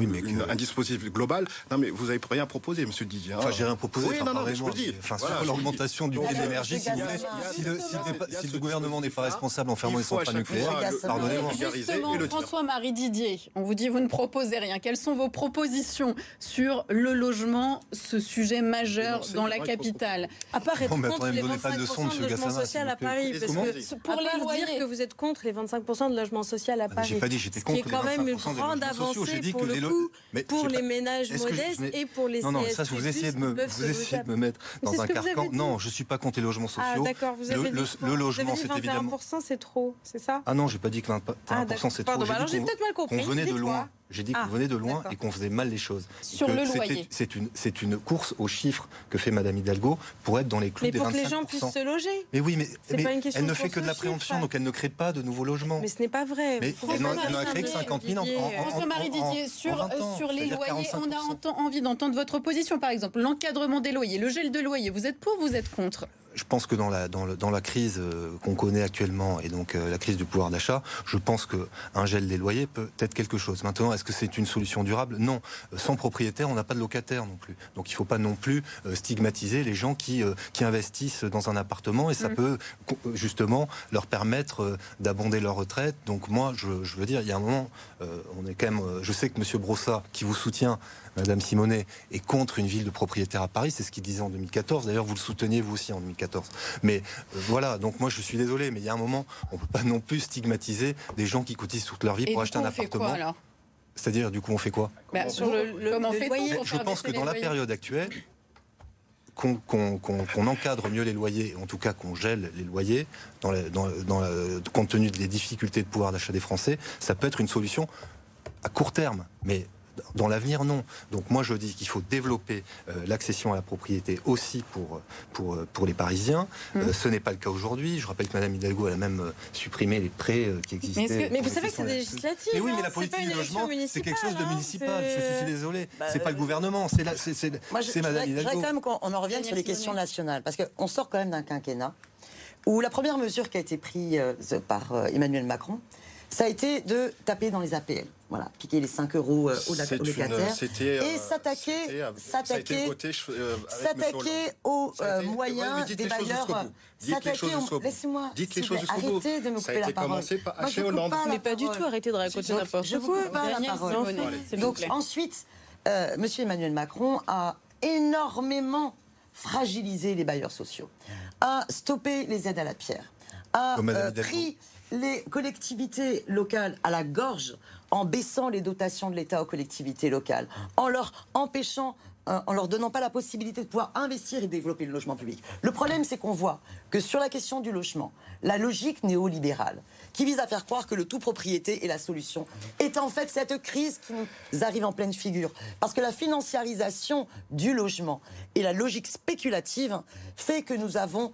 un dispositif global. Non, mais vous n'avez rien proposé, Monsieur Didier. Hein. Enfin, j'ai rien proposé. Oui, non, non, je vous le dis. Enfin, sur l'augmentation du prix de l'énergie, si, si, le, gouvernement n'est pas responsable en fermant les centrales nucléaires, pardonnez-moi. Justement, François-Marie Didier, on vous dit vous ne proposez rien. Quelles sont vos propositions sur le logement, ce sujet majeur dans la capitale? À part être contre les 25% de logement social à Paris, parce que pour les loyers, dire que vous êtes contre les 25% de logement social à Paris. J'ai pas dit j'étais contre les 25% quand même une grande avancée pour le coup, pour les ménages modestes et pour les Non, non, ça, vous essayez de me, vous essayez de me mettre dans un carcan. Non, je suis pas contre les logements ah, sociaux. Ah, d'accord, vous avez dit le logement, c'est évidemment. 21%, c'est trop, c'est ça? Ah non, j'ai pas dit que 21% ah, c'est trop. Pardon, alors j'ai peut-être mal compris. On venait de loin. J'ai dit qu'on ah, venait de loin et qu'on faisait mal les choses. Sur le loyer. C'est une, une course aux chiffres que fait Madame Hidalgo pour être dans les clous des 25%. Mais pour que les gens puissent se loger. Mais oui, mais, elle ne fait que de la préemption, donc elle ne crée pas de nouveaux logements. Mais ce n'est pas vrai. Mais elle n'en a créé que 50 000 en, François-Marie Didier, sur, sur les loyers, on a envie d'entendre votre position, par exemple. L'encadrement des loyers, le gel de loyer, vous êtes pour, vous êtes contre je pense que dans la, dans, dans la crise euh, qu'on connaît actuellement et donc euh, la crise du pouvoir d'achat, je pense qu'un gel des loyers peut être quelque chose. Maintenant, est-ce que c'est une solution durable? Non. Sans propriétaire, on n'a pas de locataire non plus. Donc il ne faut pas non plus euh, stigmatiser les gens qui, qui investissent dans un appartement et ça mm. peut justement leur permettre d'abonder leur retraite. Donc moi, je, je, veux dire, il y a un moment, on est quand même. Je sais que M. Brossat, qui vous soutient, Madame Simonet est contre une ville de propriétaires à Paris, c'est ce qu'il disait en 2014. D'ailleurs, vous le souteniez vous aussi en 2014. Mais euh, voilà, donc moi je suis désolé, mais il y a un moment, on ne peut pas non plus stigmatiser des gens qui cotisent toute leur vie pour acheter un appartement. alors? C'est-à-dire, du coup, on fait quoi? Bah, Sur le, Je pense que dans la période actuelle, qu'on encadre mieux les loyers, en tout cas qu'on gèle les loyers, dans dans compte tenu des difficultés de pouvoir d'achat des Français, ça peut être une solution à court terme. Mais dans l'avenir, non. Donc moi, je dis qu'il faut développer euh, l'accession à la propriété aussi pour, pour, euh, pour les Parisiens. Euh, mmh. ce n'est pas le cas aujourd'hui. Je rappelle que Mme Hidalgo a même supprimé les prêts qui existaient. Mais, vous savez que c'est législatif. Mais oui, mais la politique du logement, c'est quelque chose de hein, municipal. Je suis désolé. Bah, c'est pas le gouvernement, c'est Mme Hidalgo. Je voudrais quand même qu'on en revienne sur les questions nationales. Parce qu'on sort quand même d'un quinquennat où la première mesure qui a été prise par Emmanuel Macron, ça a été de taper dans les APL. Voilà, piquer les 5 euros euh, aux locataires et euh, s'attaquer, s'attaquer, euh, s'attaquer aux moyens des bailleurs. S'attaquer Laissez-moi. Dites les choses jusqu'au bout. Arrêtez de me couper la parole. Par Hollande. Mais pas du tout. Arrêtez de raconter n'importe quoi. Je vous coupe pas la parole. Donc ensuite, Monsieur Emmanuel Macron a énormément fragilisé les bailleurs sociaux, a stoppé les aides à la pierre, a pris les collectivités locales à la gorge en baissant les dotations de l'État aux collectivités locales, en leur empêchant euh, en leur donnant pas la possibilité de pouvoir investir et développer le logement public. Le problème, c'est qu'on voit que sur la question du logement, la logique néolibérale, qui vise à faire croire que le tout propriété est la solution, est en fait cette crise qui nous arrive en pleine figure. Parce que la financiarisation du logement et la logique spéculative fait que nous avons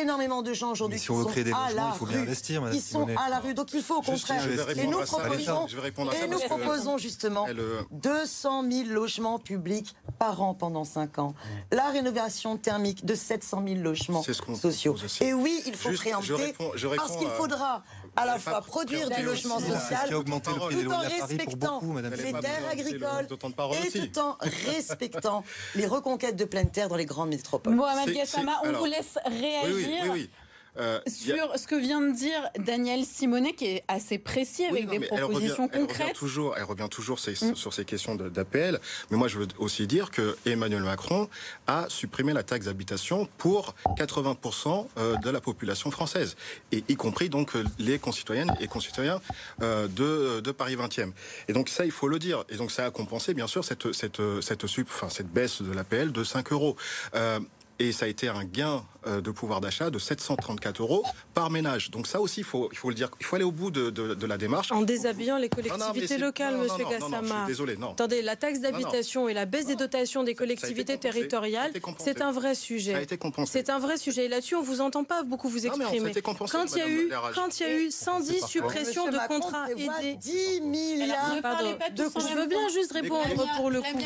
énormément de gens aujourd'hui qui sont à la rue. Ils sont à la rue. Donc il faut au contraire. Et nous proposons, et nous proposons justement 200 000 logements publics par an pendant 5 ans. La rénovation thermique de 700 000 logements sociaux. Et oui, il faut préempter parce qu'il faudra à la fois produire du logement social tout en respectant les terres agricoles et tout en respectant les reconquêtes de pleine terre dans les grandes métropoles. Mohamed Gassama, on vous laisse réagir. Euh, sur ce que vient de dire Daniel Simonet, qui est assez précis avec des propositions concrètes. Elle revient toujours, elle revient toujours mm. sur ces questions d'APL. Mais moi, je veux aussi dire que Emmanuel Macron a supprimé la taxe d'habitation pour 80% euh, de la population française, et y compris donc les concitoyennes et concitoyens euh, de, de, Paris 20e. Et donc ça, il faut le dire. Et donc ça a compensé, bien sûr, cette, cette, cette, enfin, cette baisse de l'APL de 5 euros. Et ça a été un gain euh, de pouvoir d'achat de 734 euros par ménage. Donc ça aussi, il faut, il faut le dire, il faut aller au bout de, de, la démarche. En déshabillant les collectivités locales, Monsieur Gassama. Désolé, non. Attendez, la taxe d'habitation et la baisse des dotations des collectivités territoriales, c'est un vrai sujet. Ça a été compensé. C'est un vrai sujet. Et là-dessus, on vous entend pas beaucoup vous exprimer. quand il y a eu, quand il y a eu 110 suppressions de contrats aidés, 10 milliards. je veux bien juste répondre pour le coup.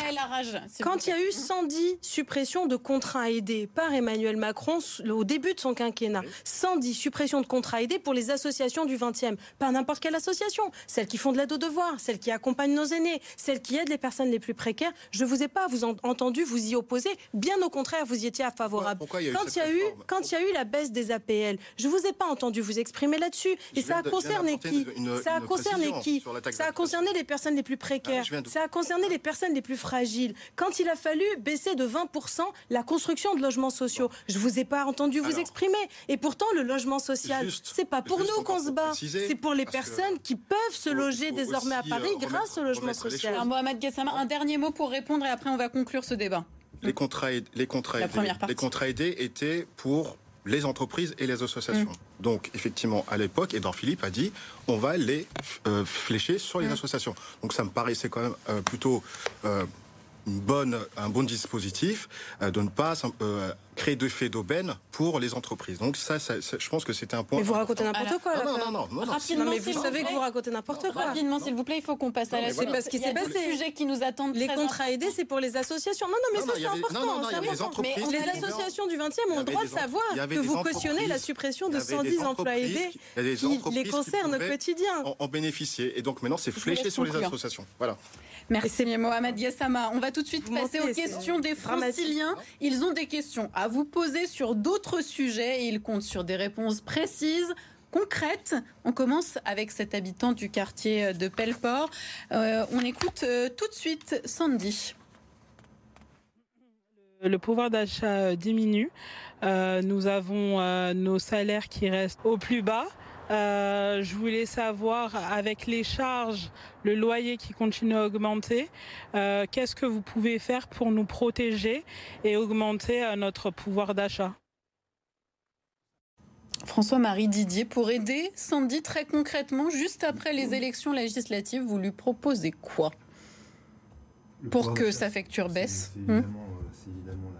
Quand il y a eu 110 suppressions de contrats aidés par Emmanuel Macron au début de son quinquennat, 110 suppressions de contrats aidés pour les associations du 20e. Pas n'importe quelle association, celles qui font de l'aide aux devoirs, celles qui accompagnent nos aînés, celles qui aident les personnes les plus précaires. Je ne vous ai pas vous entendu vous y opposer. Bien au contraire, vous y étiez favorable. quand il y a eu, quand il y a eu la baisse des APL, je vous ai pas entendu vous exprimer là-dessus. Et ça a concerné qui? Ça a concerné qui? Ça a concerné les personnes les plus précaires. Ah, ça a concerné les personnes les plus fragiles. Quand il a fallu baisser de 20% la construction de logements sociaux, je vous ai pas entendu vous exprimer. Et pourtant, le logement social, c'est pas pour nous qu'on se bat, c'est pour les personnes qui peuvent se loger désormais à Paris euh, grâce au logement social. Mohamed Gassama, un dernier mot pour répondre et après on va conclure ce débat. Les contrats, les contrats, aidés, les contrats aidés étaient pour les entreprises et les associations. Mm. Donc, effectivement, à l'époque, Edouard Philippe a dit on va les euh, flécher sur les mm. associations. Donc, ça me paraissait quand même euh, plutôt une bonne, un bon dispositif de ne pas créer d'effets d'aubaine pour les entreprises. Donc ça, je pense que c'était un point. Mais vous racontez n'importe quoi. là. non, non, non, non, Rapidement, mais vous savez que vous racontez n'importe quoi. Rapidement, s'il vous plaît, il faut qu'on passe à la suite. C'est parce qu'il s'est passé. sujet qui nous attend. Les contrats aidés, c'est pour les associations. Non, non, mais ça c'est important. Les entreprises. les associations du 20e ont le droit de savoir que vous cautionnez la suppression de 110 emplois aidés qui les concernent au quotidien. En bénéficier. Et donc maintenant, c'est fléché sur les associations. Voilà. Merci Mohamed Yassama. On va tout de suite passer aux questions des franciliens. Ils ont des questions à vous poser sur d'autres sujets et ils comptent sur des réponses précises concrètes. On commence avec cet habitant du quartier de Pelleport. Euh, on écoute euh, tout de suite Sandy. Le pouvoir d'achat diminue. Euh, nous avons nos salaires qui restent au plus bas. Euh, je voulais savoir, avec les charges, le loyer qui continue à augmenter, euh, qu'est-ce que vous pouvez faire pour nous protéger et augmenter euh, notre pouvoir d'achat? François-Marie Didier, pour aider Sandy très concrètement, juste après les élections législatives, vous lui proposez quoi? Pour que sa facture baisse C'est évidemment,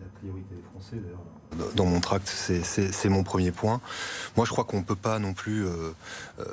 la, priorité des Français d'ailleurs dans mon tract, c'est mon premier point. Moi, je crois qu'on ne peut pas non plus euh, euh,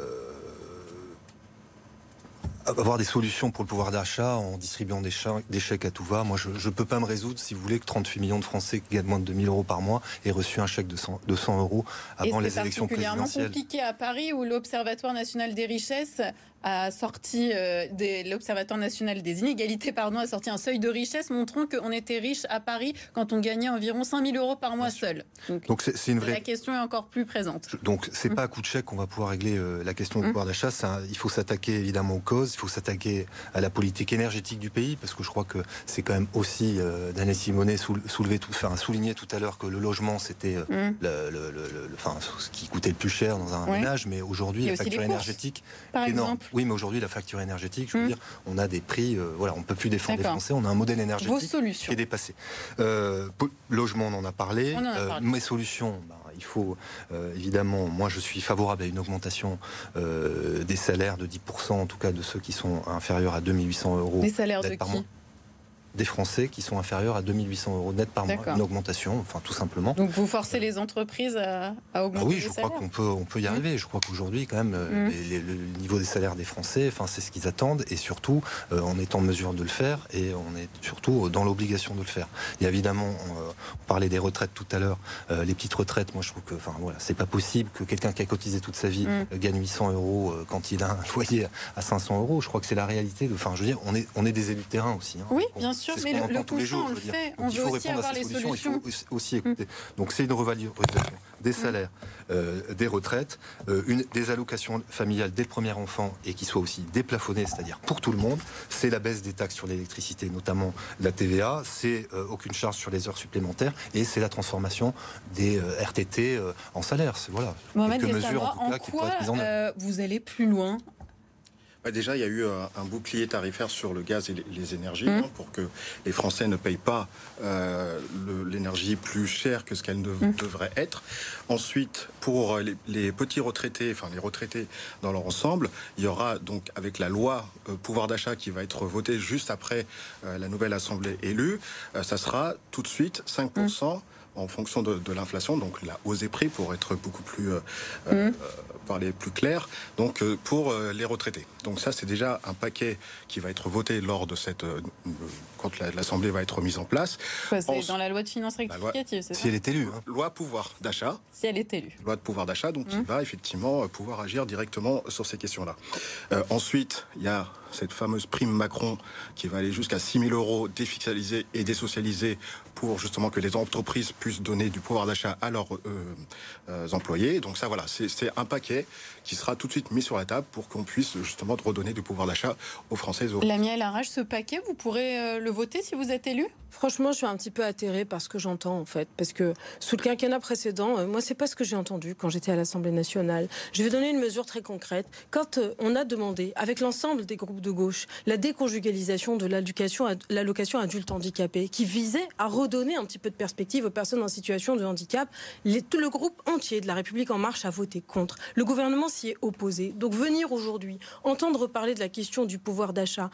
avoir des solutions pour le pouvoir d'achat en distribuant des, chèques à tout va. Moi, je ne peux pas me résoudre, si vous voulez, que 38 millions de Français qui gagnent moins de 2000 euros par mois aient reçu un chèque de 100, euros avant les élections présidentielles. C'est particulièrement compliqué à Paris où l'Observatoire national des richesses a sorti euh, l'Observatoire national des inégalités pardon a sorti un seuil de richesse montrant qu'on était riche à Paris quand on gagnait environ 5000 euros par mois seul. Donc c'est une vraie la question est encore plus présente. Donc c'est pas à coup de chèque qu'on va pouvoir régler euh, la question du mmh. pouvoir d'achat. Il faut s'attaquer évidemment aux causes, il faut s'attaquer à la politique énergétique du pays parce que je crois que c'est quand même aussi euh, Daniel Simonet soulever tout, enfin souligner tout à l'heure que le logement c'était mmh. le, enfin, ce qui coûtait le plus cher dans un ménage, mais aujourd'hui la facture énergétique par exemple. Oui, mais aujourd'hui, la facture énergétique, je veux hmm. dire, on a des prix, euh, voilà, on ne peut plus défendre les Français, on a un modèle énergétique qui est dépassé. Euh, logement, on en a parlé. Euh, mes solutions, bah, il faut évidemment, moi je suis favorable à une augmentation des salaires de 10%, en tout cas de ceux qui sont inférieurs à 2800 euros. Des salaires de qui des Français qui sont inférieurs à 2800 euros net par mois, une augmentation, enfin tout simplement. Donc vous forcez les entreprises à, augmenter ah Oui, je crois qu'on peut, on peut y mmh. arriver. Je crois qu'aujourd'hui, quand même, euh, mmh. le niveau des salaires des Français, enfin c'est ce qu'ils attendent, et surtout, euh, on est en mesure de le faire, et on est surtout dans l'obligation de le faire. Et évidemment, on, euh, parlait des retraites tout à l'heure, les petites retraites. Moi, je trouve que, enfin voilà, c'est pas possible que quelqu'un qui a cotisé toute sa vie mmh. gagne 800 euros quand il a un loyer à 500 euros. Je crois que c'est la réalité. De, enfin, je veux dire, on est, on est des élus de terrain aussi. Hein. oui, bien sûr mais le, le constat, on le fait. on veut aussi avoir les solutions. Il faut aussi écouter. Donc c'est une revalorisation des salaires, euh, des retraites, euh, une, des allocations familiales dès le premier enfant et qui soient aussi déplafonnées, c'est-à-dire pour tout le monde. C'est la baisse des taxes sur l'électricité, notamment la TVA. C'est euh, aucune charge sur les heures supplémentaires et c'est la transformation des RTT en salaire. Voilà. Mohamed mesures en tout cas qui pourraient être mises en vous allez plus loin bah, déjà, il y a eu euh, un, bouclier tarifaire sur le gaz et les, énergies mmh. hein, pour que les Français ne payent pas euh, l'énergie plus chère que ce qu'elle mmh. devrait être. Ensuite, pour euh, les, petits retraités, enfin les retraités dans leur ensemble, il y aura donc avec la loi pouvoir d'achat qui va être votée juste après la nouvelle assemblée élue, ça sera tout de suite 5% en fonction de, l'inflation, donc la hausse des prix pour être beaucoup plus euh, euh, mmh. Parler plus clair, donc euh, pour les retraités. Donc ça c'est déjà un paquet qui va être voté lors de cette quand l'Assemblée va être mise en place. c'est dans la loi de finances rectificative, c'est Si elle est élue. Hein. Loi pouvoir d'achat. Si elle est élue. Loi de pouvoir d'achat, donc qui mmh. va effectivement pouvoir agir directement sur ces questions-là. ensuite, il y a cette fameuse prime Macron qui va aller jusqu'à 6 000 euros défiscalisés et désocialisés pour justement que les entreprises puissent donner du pouvoir d'achat à leurs euh, euh, employés. Donc ça, voilà, c'est un paquet qui sera tout de suite mis sur la table pour qu'on puisse justement redonner du pouvoir d'achat aux Français. La miel arrache ce paquet, vous pourrez euh, le voter si vous êtes élu? Franchement, je suis un petit peu atterrée par ce que j'entends en fait, parce que sous le quinquennat précédent, moi c'est pas ce que j'ai entendu quand j'étais à l'Assemblée nationale. Je vais donner une mesure très concrète. Quand on a demandé, avec l'ensemble des groupes de gauche, la déconjugalisation de l'allocation adulte handicapé, qui visait à redonner un petit peu de perspective aux personnes en situation de handicap, tout le groupe entier de la République en marche a voté contre. Le gouvernement s'y est opposé. Donc venir aujourd'hui, entendre parler de la question du pouvoir d'achat,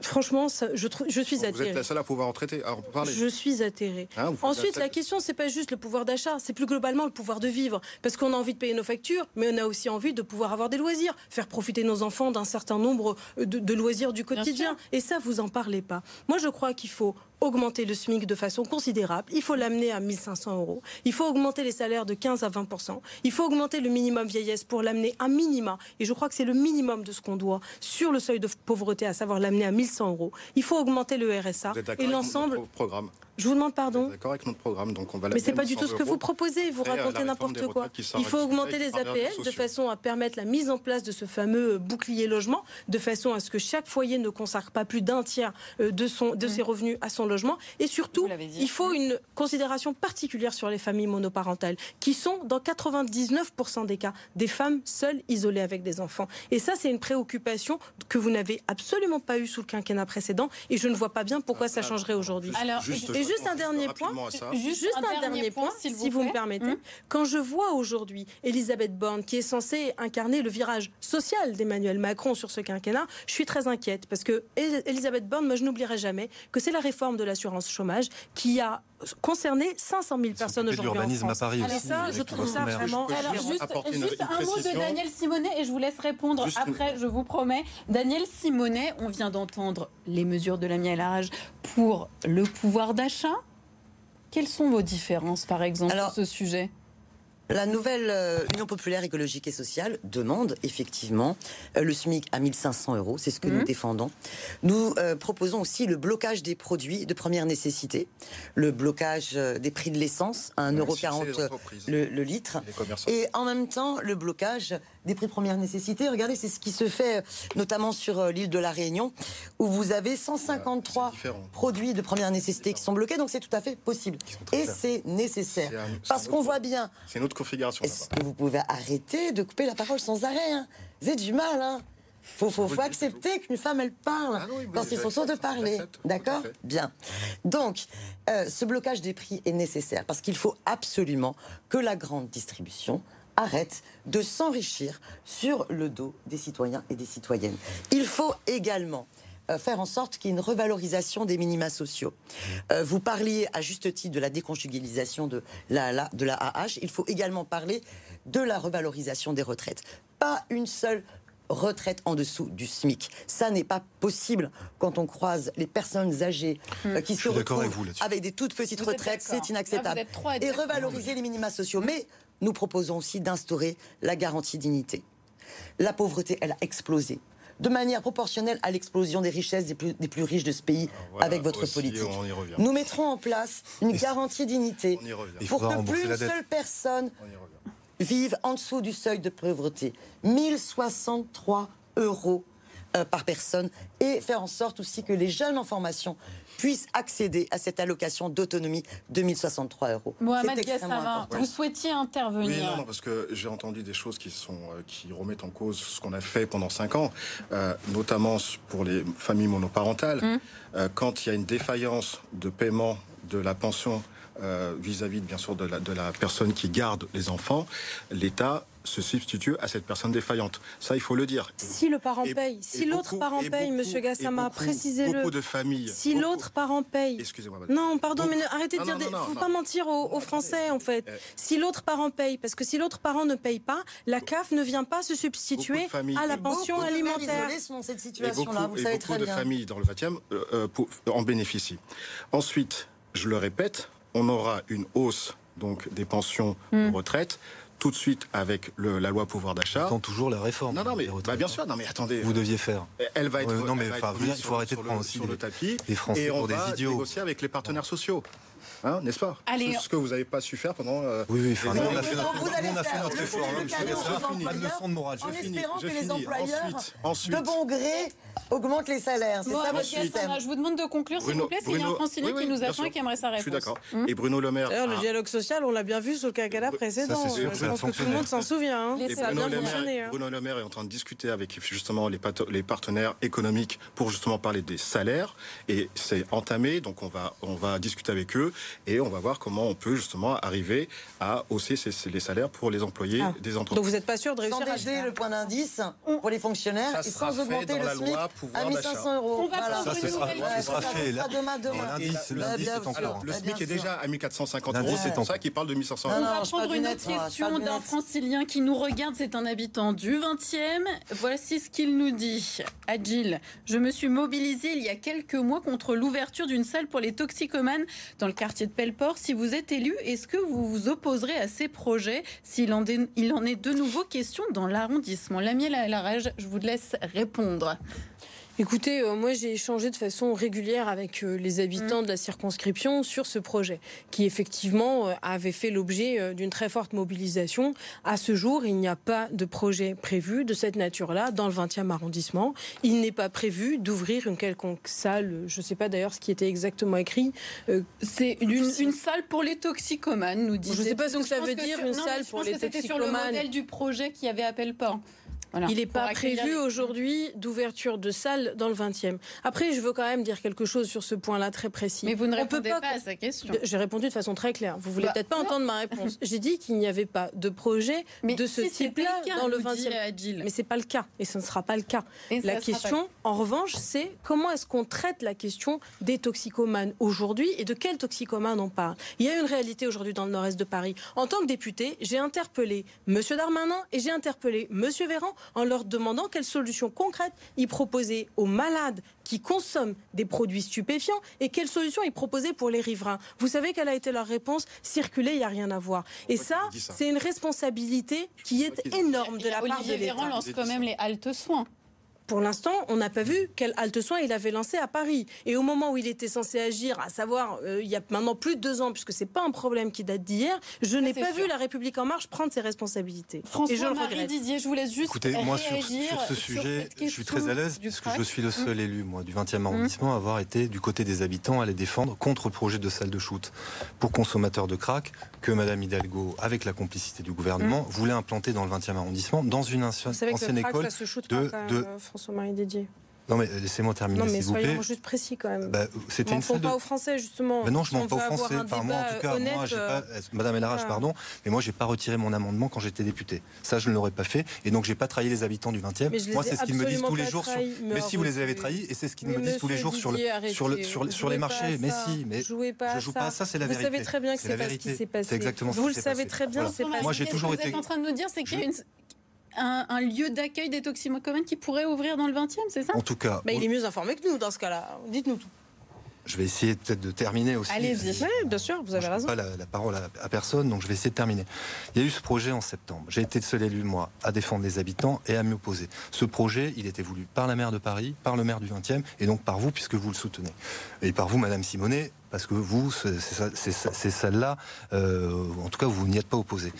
franchement, ça, je, je suis atterrée. Vous êtes la seule à pouvoir en traiter, parler. Je suis atterrée. Hein, Ensuite, la question, c'est pas juste le pouvoir d'achat, c'est plus globalement le pouvoir de vivre. Parce qu'on a envie de payer nos factures, mais on a aussi envie de pouvoir avoir des loisirs, faire profiter nos enfants d'un certain nombre de, de loisirs du quotidien. Et ça, vous en parlez pas. Moi, je crois qu'il faut augmenter le SMIC de façon considérable. Il faut l'amener à 1500 euros. Il faut augmenter les salaires de 15 à 20% Il faut augmenter le minimum vieillesse pour l'amener à minima. Et je crois que c'est le minimum de ce qu'on doit sur le seuil de pauvreté, à savoir l'amener à 1100 euros. Il faut augmenter le RSA et l'ensemble. Programme Je vous demande pardon. D'accord avec notre programme, donc on va. Mais c'est pas du tout ce que vous proposez. Vous racontez n'importe quoi. Il faut augmenter les APL de façon à permettre la mise en place de ce fameux bouclier logement, de façon à ce que chaque foyer ne consacre pas plus d'un tiers euh, de son de ses revenus à son logement. Et surtout, il faut une considération particulière sur les familles monoparentales, qui sont dans 99% des cas des femmes seules isolées avec des enfants. Et ça, c'est une préoccupation que vous n'avez absolument pas eue sous le quinquennat précédent. Et je ne vois pas bien pourquoi ça changerait aujourd'hui. Alors, et juste un dernier point, juste, un, dernier point, si vous, me permettez. Hum. Quand je vois aujourd'hui Elisabeth Borne, qui est censée incarner le virage social d'Emmanuel Macron sur ce quinquennat, je suis très inquiète parce que Elisabeth Borne, moi je n'oublierai jamais que c'est la réforme de l'assurance chômage qui a concerné 500 000 personnes aujourd'hui en France. à Paris aussi. ça, je trouve ça vraiment. Alors, juste, un mot de Daniel Simonet et je vous laisse répondre après, je vous promets. Daniel Simonet, on vient d'entendre les mesures de la âge pour le pouvoir d'achat. Quelles sont vos différences, par exemple, sur ce sujet? La nouvelle euh, Union populaire écologique et sociale demande effectivement euh, le SMIC à 1500 euros, c'est ce que nous mhm. défendons. Nous euh, proposons aussi le blocage des produits de première nécessité, le blocage des prix de l'essence à 1,40€ le, le litre, et en même temps le blocage des prix de première nécessité. Regardez, c'est ce qui se fait notamment sur l'île de la Réunion, où vous avez 153 produits de première nécessité qui sont bloqués, donc c'est tout à fait possible. Et c'est nécessaire. Parce qu'on voit bien... Configuration. Est-ce que vous pouvez arrêter de couper la parole sans arrêt hein? Vous avez du mal, hein? Faut, faut, faut accepter qu'une femme, elle parle ah quand c'est son tour de parler. D'accord? Bien. Donc, euh, ce blocage des prix est nécessaire parce qu'il faut absolument que la grande distribution arrête de s'enrichir sur le dos des citoyens et des citoyennes. Il faut également faire en sorte qu'il y ait une revalorisation des minima sociaux. Euh, vous parliez à juste titre de la déconjugalisation de la, de la AH. Il faut également parler de la revalorisation des retraites. Pas une seule retraite en dessous du SMIC. Ça n'est pas possible quand on croise les personnes âgées euh, qui se retrouvent avec, des toutes petites retraites. C'est inacceptable. Et revaloriser les minima sociaux. Mais nous proposons aussi d'instaurer la garantie dignité. La pauvreté, elle a explosé de manière proportionnelle à l'explosion des richesses des plus, riches de ce pays ah, avec votre politique. Nous mettrons en place une garantie dignité pour que plus une seule personne vive en dessous du seuil de pauvreté. 1063 euros euh, par personne et faire en sorte aussi que les jeunes en formation puissent accéder à cette allocation d'autonomie de 1063 euros. Mohamed Gassama, vous souhaitiez intervenir Oui, non, parce que j'ai entendu des choses qui, sont, euh, qui remettent en cause ce qu'on a fait pendant 5 ans, euh, notamment pour les familles monoparentales. Hum. quand il y a une défaillance de paiement de la pension vis-à-vis, bien sûr, de la, de la personne qui garde les enfants, l'État se substitue à cette personne défaillante. Ça, il faut le dire. Si le parent paye, si l'autre parent paye, Monsieur Gassama, précisez-le. Beaucoup de familles. Si l'autre parent paye. Excusez-moi. Non, pardon, mais arrêtez de dire. Il ne faut pas mentir aux, Français, en fait. Euh, si l'autre parent paye, parce que si l'autre parent ne paye pas, la CAF ne vient pas se substituer à la pension alimentaire. cette situation-là, vous savez beaucoup de familles dans le 20e euh, euh, en bénéficient. Ensuite, je le répète, on aura une hausse donc des pensions de hmm. retraite tout de suite avec la loi pouvoir d'achat. Attends toujours la réforme. Non, non, mais bah, bien sûr. Non, mais attendez. Vous deviez faire. Elle va être. non, mais il faut arrêter de prendre aussi sur le tapis. Les Français et on pour va des idiots. négocier avec les partenaires sociaux. Hein, n'est-ce pas Allez, Ce que vous n'avez pas su faire pendant. Euh, oui, oui, enfin, nous, on a fait notre, on a fait notre effort. Pas de leçon de morale. En espérant que les employeurs, de bon gré, augmentent les salaires. C'est ça votre système. Je vous demande de conclure, s'il vous plaît, s'il y a un francilien qui nous attend et qui aimerait sa réponse. Je suis d'accord. Et Bruno Le Maire. D'ailleurs, le dialogue social, on l'a bien vu sur le quinquennat précédent. Je pense que tout le monde s'en souvient. Et Bruno Le Maire est en train de discuter avec justement les partenaires économiques pour justement parler des salaires. Et c'est entamé, donc on va, on va discuter avec eux et on va voir comment on peut justement arriver à hausser les salaires pour les employés ah. des entreprises. Donc vous n'êtes pas sûr de réussir sans baisser le point d'indice pour les fonctionnaires et sans augmenter le SMIC à 1500 euros. On va ça, ce sera, ce sera fait. Là, demain, demain. L'indice est encore. Le SMIC est déjà à 1450 euros. C'est pour ça qu'il parle de 1500 euros. On va prendre une autre question d'un francilien qui nous regarde. C'est un habitant du 20e. Voici ce qu'il nous dit. Agile, je me suis mobilisé il y a quelques mois contre l'ouverture d'une salle pour les toxicomanes dans le quartier de Pelleport. Si vous êtes élu, est-ce que vous vous opposerez à ces projets? S'il en, il en est de nouveau question dans l'arrondissement Lamiel la rage, je vous laisse répondre. Écoutez, euh, moi j'ai échangé de façon régulière avec euh, les habitants mm. de la circonscription sur ce projet, qui effectivement euh, avait fait l'objet d'une très forte mobilisation. À ce jour, il n'y a pas de projet prévu de cette nature-là dans le 20e arrondissement. Il n'est pas prévu d'ouvrir une quelconque salle. Je ne sais pas d'ailleurs ce qui était exactement écrit. C'est une, salle pour les toxicomanes, nous dit. Je ne sais pas ce que ça veut dire, une salle pour les toxicomanes. C'était sur le modèle du projet qui avait appel pas. Il n'est pas prévu aujourd'hui d'ouverture de salle dans le 20e. Après, je veux quand même dire quelque chose sur ce point-là très précis. Mais vous ne répondez pas, à sa question. J'ai répondu de façon très claire. Vous voulez bah, peut-être pas entendre ma réponse. J'ai dit qu'il n'y avait pas de projet de ce type-là dans le 20e. Mais c'est pas le cas et ce ne sera pas le cas. la question, en revanche, c'est comment est-ce qu'on traite la question des toxicomanes aujourd'hui et de quels toxicomanes on parle. Il y a une réalité aujourd'hui dans le nord-est de Paris. En tant que député, j'ai interpellé M. Darmanin et j'ai interpellé M. Véran en leur demandant quelles solutions concrètes ils proposaient aux malades qui consomment des produits stupéfiants et quelles solutions ils proposaient pour les riverains. Vous savez quelle a été leur réponse? Circuler, il n'y a rien à voir. Et ça, c'est une responsabilité qui est énorme de la part de l'État. lance quand même les haltes soins pour l'instant, on n'a pas vu quel halte soin il avait lancé à Paris. Et au moment où il était censé agir, à savoir euh, il y a maintenant plus de deux ans, puisque c'est pas un problème qui date d'hier, je n'ai pas vu la République en marche prendre ses responsabilités. François et je Marie Didier, je vous laisse juste Écoutez, moi sur, ce sujet, je suis très à l'aise puisque je suis le seul mmh. élu moi du 20e arrondissement à avoir été du côté des habitants à les défendre contre le projet de salle de shoot pour consommateurs de crack que Madame Hidalgo, avec la complicité du gouvernement, mmh. voulait implanter dans le 20e arrondissement dans une ancienne, école de, de Marie Dédié. Non, mais laissez-moi terminer, s'il vous plaît. soyons juste précis quand même. Bah, c'était une salle de... pas aux Français, justement. Mais non, je m'en pas aux Français. Enfin, moi, en tout cas, moi, j'ai pas... Euh, Madame Elarage, pardon, mais moi, j'ai pas retiré mon amendement quand j'étais député. Ça, je ne l'aurais pas fait. Et donc, j'ai pas trahi les habitants du 20e. Moi, c'est ce qu'ils me disent tous les jours. Sur... Mais si vous les avez trahis, et c'est ce qu'ils me disent tous les jours sur, le, sur, le, sur, sur les marchés. Mais si, mais je joue pas à ça, c'est la vérité. Vous savez très bien que c'est pas ce qui s'est passé. C'est exactement Vous le savez très bien, c'est pas Moi, j'ai toujours été. En train de nous dire, c'est qu'il y a une un, lieu d'accueil des toxicomanes qui pourrait ouvrir dans le 20e, c'est ça? En tout cas. Bah, il est mieux informé que nous dans ce cas-là. Dites-nous tout. Je vais essayer peut-être de terminer aussi. Allez-y. bien sûr, vous avez raison. Je pas la, parole à, personne, donc je vais essayer de terminer. Il y a eu ce projet en septembre. J'ai été le seul élu, moi, à défendre les habitants et à m'y opposer. Ce projet, il était voulu par la maire de Paris, par le maire du 20e, et donc par vous, puisque vous le soutenez. Et par vous, Madame Simonet, parce que vous, c'est celle-là, euh, en tout cas, vous n'y êtes pas opposé.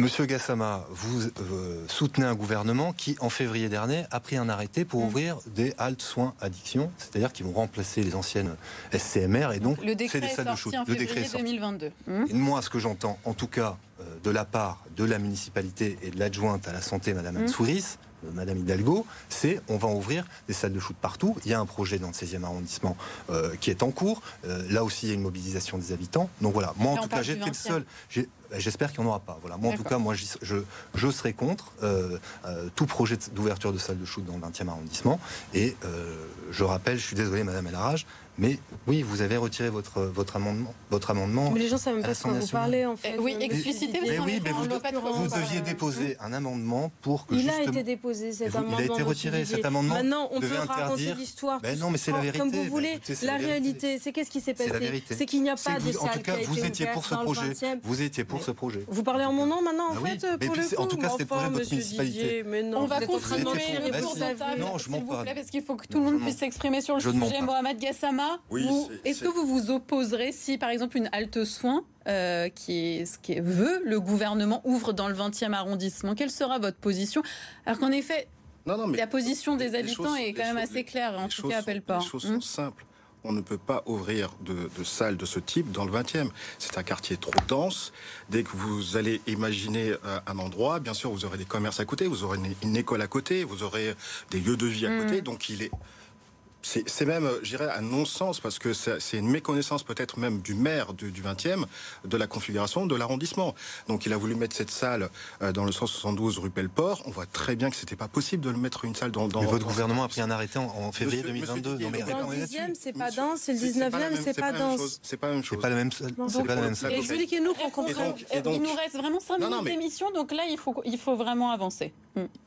Monsieur Gassama, vous euh, soutenez un gouvernement qui, en février dernier, a pris un arrêté pour mm. ouvrir des haltes soins addiction, c'est-à-dire qui vont remplacer les anciennes SCMR et donc le décret est sorti en février 2022. Mm. Et moi, ce que j'entends, en tout cas, euh, de la part de la municipalité et de l'adjointe à la santé, Madame mmh. Ansouris, euh, Madame Hidalgo, c'est on va ouvrir des salles de shoot partout. Il y a un projet dans le 16e arrondissement qui est en cours. là aussi, il y a une mobilisation des habitants. Donc voilà, moi en tout cas, j'étais le seul. J'espère qu'il n'y en aura pas. Voilà. Moi, en tout cas, moi, je, je serai contre euh, euh, tout projet d'ouverture de salle de shoot dans le 20e arrondissement. Et euh, je rappelle, je suis désolé, Madame Elarage, mais oui, vous avez retiré votre, votre, amendement, votre amendement. Mais les gens ne savent même pas ce que vous parlez, en fait. oui, explicitez, mais, oui, mais vous, vous deviez déposer un amendement pour que. Il a été déposé, cet amendement. Il a été retiré, cet amendement. Maintenant, on peut raconter l'histoire. Mais non, mais c'est la vérité. Comme vous voulez. la, réalité, c'est qu'est-ce qui s'est passé C'est qu'il n'y a pas de. En tout cas, vous étiez pour ce projet. Vous étiez pour ce projet. Vous parlez en mon nom maintenant, en ah fait, pour le coup. En tout cas, c'était projet de votre municipalité. On va continuer le tour de table, s'il vous plaît, parce qu'il faut que tout le monde puisse s'exprimer sur le sujet. Mohamed Gassama, est-ce que vous vous opposerez si, par exemple, une halte soin euh, qui est ce qui veut le gouvernement ouvre dans le 20e arrondissement? Quelle sera votre position? Alors qu'en effet, la position des habitants est quand même assez claire. En tout cas, appelle pas. Les choses sont hum. simples on ne peut pas ouvrir de, de salles de ce type dans le 20e. C'est un quartier trop dense. Dès que vous allez imaginer euh, un endroit, bien sûr, vous aurez des commerces à côté, vous aurez une, école à côté, vous aurez des lieux de vie à côté. Mmh. Donc il est c'est même, je dirais, un non-sens parce que c'est une méconnaissance peut-être même du maire du, 20e de la configuration de l'arrondissement. Donc il a voulu mettre cette salle euh, dans le 172 rue Pelleport. On voit très bien que c'était pas possible de le mettre une salle dans. dans mais votre gouvernement a pris un arrêté en, février 2022. non, mais dans le 10e, c'est pas dense, c'est le 19e, c'est pas dense. C'est pas la même chose. C'est pas la même salle. C'est pas la même salle. Expliquez-nous qu'on comprenne. Il nous reste vraiment 5 minutes d'émission, donc là il faut il faut vraiment avancer.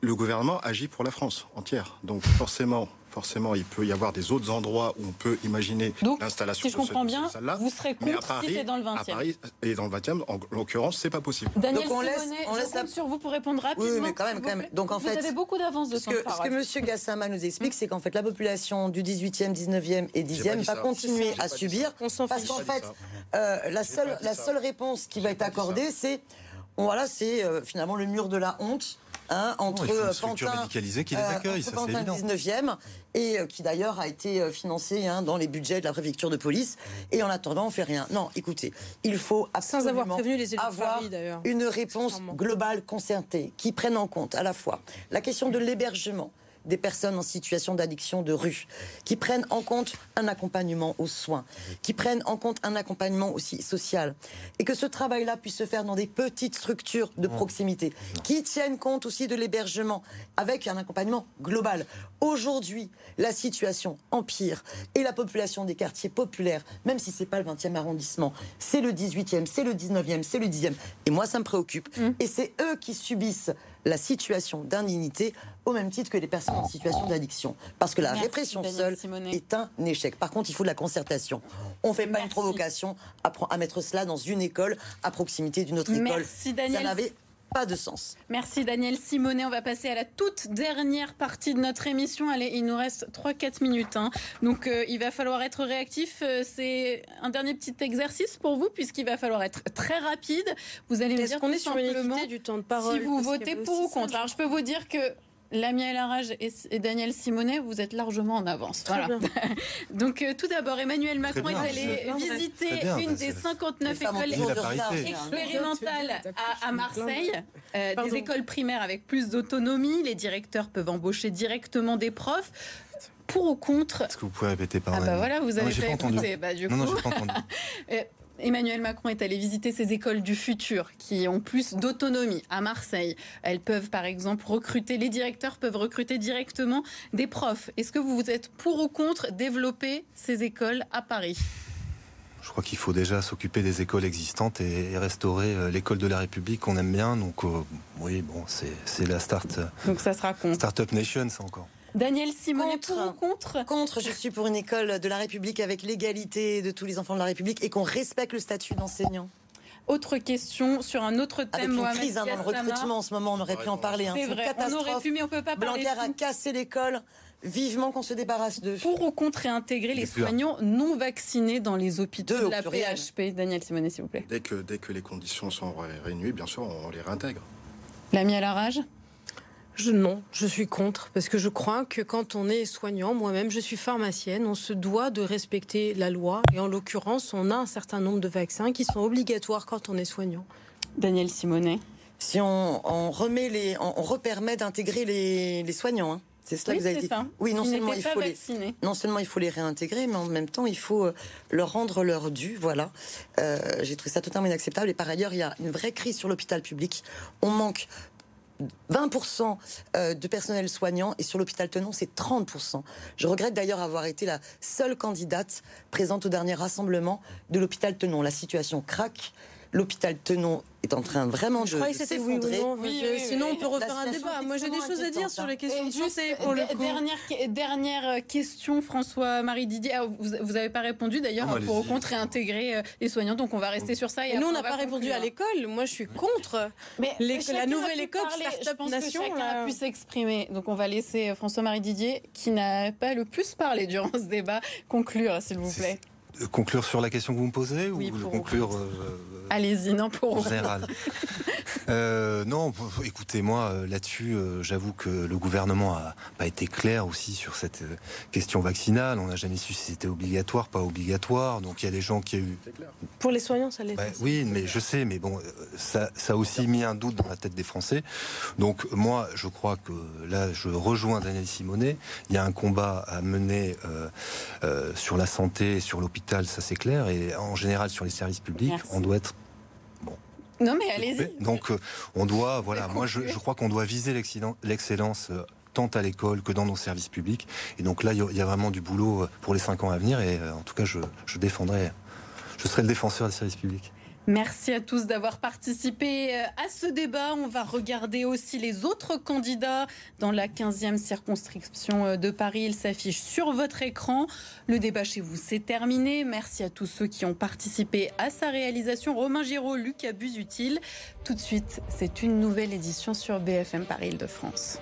Le gouvernement agit pour la France entière, donc forcément forcément, il peut y avoir des autres endroits où on peut imaginer l'installation. Si je comprends bien, vous serez contre Paris, si c'est dans le 20e. À Paris et dans le 20e, en l'occurrence, c'est pas possible. Daniel Donc on laisse, on laisse la... sur vous pour répondre rapidement. Oui, mais quand même, quand même. Donc en vous fait, avez beaucoup d'avance de ce que, ce que Monsieur Gassama nous explique, c'est qu'en fait, la population du 18e, 19e et 10e va continuer à subir, parce qu'en fait, euh, la seule, la seule réponse qui va être accordée, c'est voilà, c'est euh, finalement le mur de la honte. Hein, entre non, Pantin, qui les euh, accueille, ça, Pantin 19e et euh, qui d'ailleurs a été financé hein, dans les budgets de la préfecture de police. Et en attendant, on fait rien. Non, écoutez, il faut absolument Sans avoir prévenu les avoir une réponse globale concertée qui prenne en compte à la fois la question de l'hébergement, des personnes en situation d'addiction de rue, qui prennent en compte un accompagnement aux soins, qui prennent en compte un accompagnement aussi social, et que ce travail-là puisse se faire dans des petites structures de proximité, qui tiennent compte aussi de l'hébergement, avec un accompagnement global. Aujourd'hui, la situation empire, et la population des quartiers populaires, même si c'est pas le 20e arrondissement, c'est le 18e, c'est le 19e, c'est le 10e, et moi ça me préoccupe, mmh. et c'est eux qui subissent la situation d'indignité au même titre que les personnes en situation d'addiction. Parce que la répression seule est un échec. Par contre, il faut de la concertation. On ne fait pas une provocation à, mettre cela dans une école à proximité d'une autre école. Daniel. Ça n'avait pas de sens. Merci Daniel Simonet. On va passer à la toute dernière partie de notre émission. Allez, il nous reste 3-4 minutes. Hein. Donc euh, il va falloir être réactif. Euh, c'est un dernier petit exercice pour vous puisqu'il va falloir être très rapide. Vous allez me dire qu'on est sur une du temps de parole? Si vous votez pour ou contre. Alors je peux vous dire que Lamia Larage et, Daniel Simonet, vous êtes largement en avance. Voilà. Donc, euh, tout d'abord, Emmanuel Macron est allé visiter une des 59 écoles expérimentales. À, Marseille, euh, des écoles primaires avec plus d'autonomie. Les directeurs peuvent embaucher directement des profs. Pour ou contre Est-ce que vous pouvez répéter par Ah bah voilà, vous avez pas, écouté. Bah, du coup... non, non, pas entendu. Euh, Emmanuel Macron est allé visiter ces écoles du futur qui ont plus d'autonomie à Marseille. Elles peuvent par exemple recruter, les directeurs peuvent recruter directement des profs. Est-ce que vous êtes pour ou contre développer ces écoles à Paris? Je crois qu'il faut déjà s'occuper des écoles existantes et, restaurer euh, l'école de la République qu'on aime bien. Donc, euh, oui, bon, c'est la start. Donc, ça sera contre. Startup Nation, ça encore. Daniel Simon, pour ou contre Contre, je suis pour une école de la République avec l'égalité de tous les enfants de la République et qu'on respecte le statut d'enseignant. Autre question sur un autre thème. Avec une crise hein, dans le recrutement en ce moment, on aurait pu en parler. Hein. C'est vrai, on aurait pu, mais on peut pas parler. Blanquer a cassé l'école. Vivement qu'on se débarrasse de. Pour ou contre réintégrer les soignants non vaccinés dans les hôpitaux de, la PHP Daniel Simonet, s'il vous plaît. Dès que, dès que les conditions sont réunies, bien sûr, on les réintègre. L'ami à la rage je, non, je suis contre, parce que je crois que quand on est soignant, moi-même je suis pharmacienne, on se doit de respecter la loi, et en l'occurrence, on a un certain nombre de vaccins qui sont obligatoires quand on est soignant. Daniel Simonet Si on, remet les, on, repermet d'intégrer les, soignants, hein. C'est cela que vous avez dit. Oui, non seulement, il faut les, non seulement il faut les réintégrer, mais en même temps, il faut euh, leur rendre leur dû. Voilà. Euh, j'ai trouvé ça totalement inacceptable. Et par ailleurs, il y a une vraie crise sur l'hôpital public. On manque 20% euh, de personnel soignant et sur l'hôpital Tenon, c'est 30%. Je regrette d'ailleurs avoir été la seule candidate présente au dernier rassemblement de l'hôpital Tenon. La situation craque. L'hôpital Tenon est en train vraiment de, s'effondrer. Oui, sinon, on peut refaire un débat. Moi, j'ai des choses à dire sur les questions de santé. Pour le dernière, dernière euh, question, François-Marie Didier. Ah, vous n'avez pas répondu d'ailleurs pour au contre réintégrer euh, les soignants. Donc, on va rester sur ça. Et, nous, on n'a pas répondu à l'école. Moi, je suis contre mais la nouvelle école Je pense que chacun a pu s'exprimer. Donc, on va laisser euh, François-Marie Didier, qui n'a pas le plus parlé durant ce débat, conclure, s'il vous plaît. Conclure sur la question que vous me posez oui, ou conclure Allez-y, non, pour. En général. euh, non, écoutez, moi, euh, là-dessus, euh, j'avoue que le gouvernement a pas été clair aussi sur cette euh, question vaccinale. On n'a jamais su si c'était obligatoire, pas obligatoire. Donc il y a des gens qui ont eu. Pour les soignants, ça l'est. oui, mais je sais, mais bon, ça, ça a aussi mis un doute dans la tête des Français. Donc moi, je crois que là, je rejoins Daniel Simonet. Il y a un combat à mener euh, sur la santé, sur l'hôpital, ça c'est clair, et en général sur les services publics. On doit être non, mais allez-y. Donc, euh, on doit, voilà, moi, je, crois qu'on doit viser l'excellence euh, tant à l'école que dans nos services publics. Et donc là, il y a vraiment du boulot euh, pour les cinq ans à venir. Et en tout cas, je, je défendrai, je serai le défenseur des services publics. Merci à tous d'avoir participé euh, à ce débat. On va regarder aussi les autres candidats dans la 15e circonscription euh, de Paris. Il s'affiche sur votre écran. Le débat chez vous, c'est terminé. Merci à tous ceux qui ont participé à sa réalisation. Romain Giraud, Lucas Busutil. Tout de suite, c'est une nouvelle édition sur BFM Paris Île-de-France.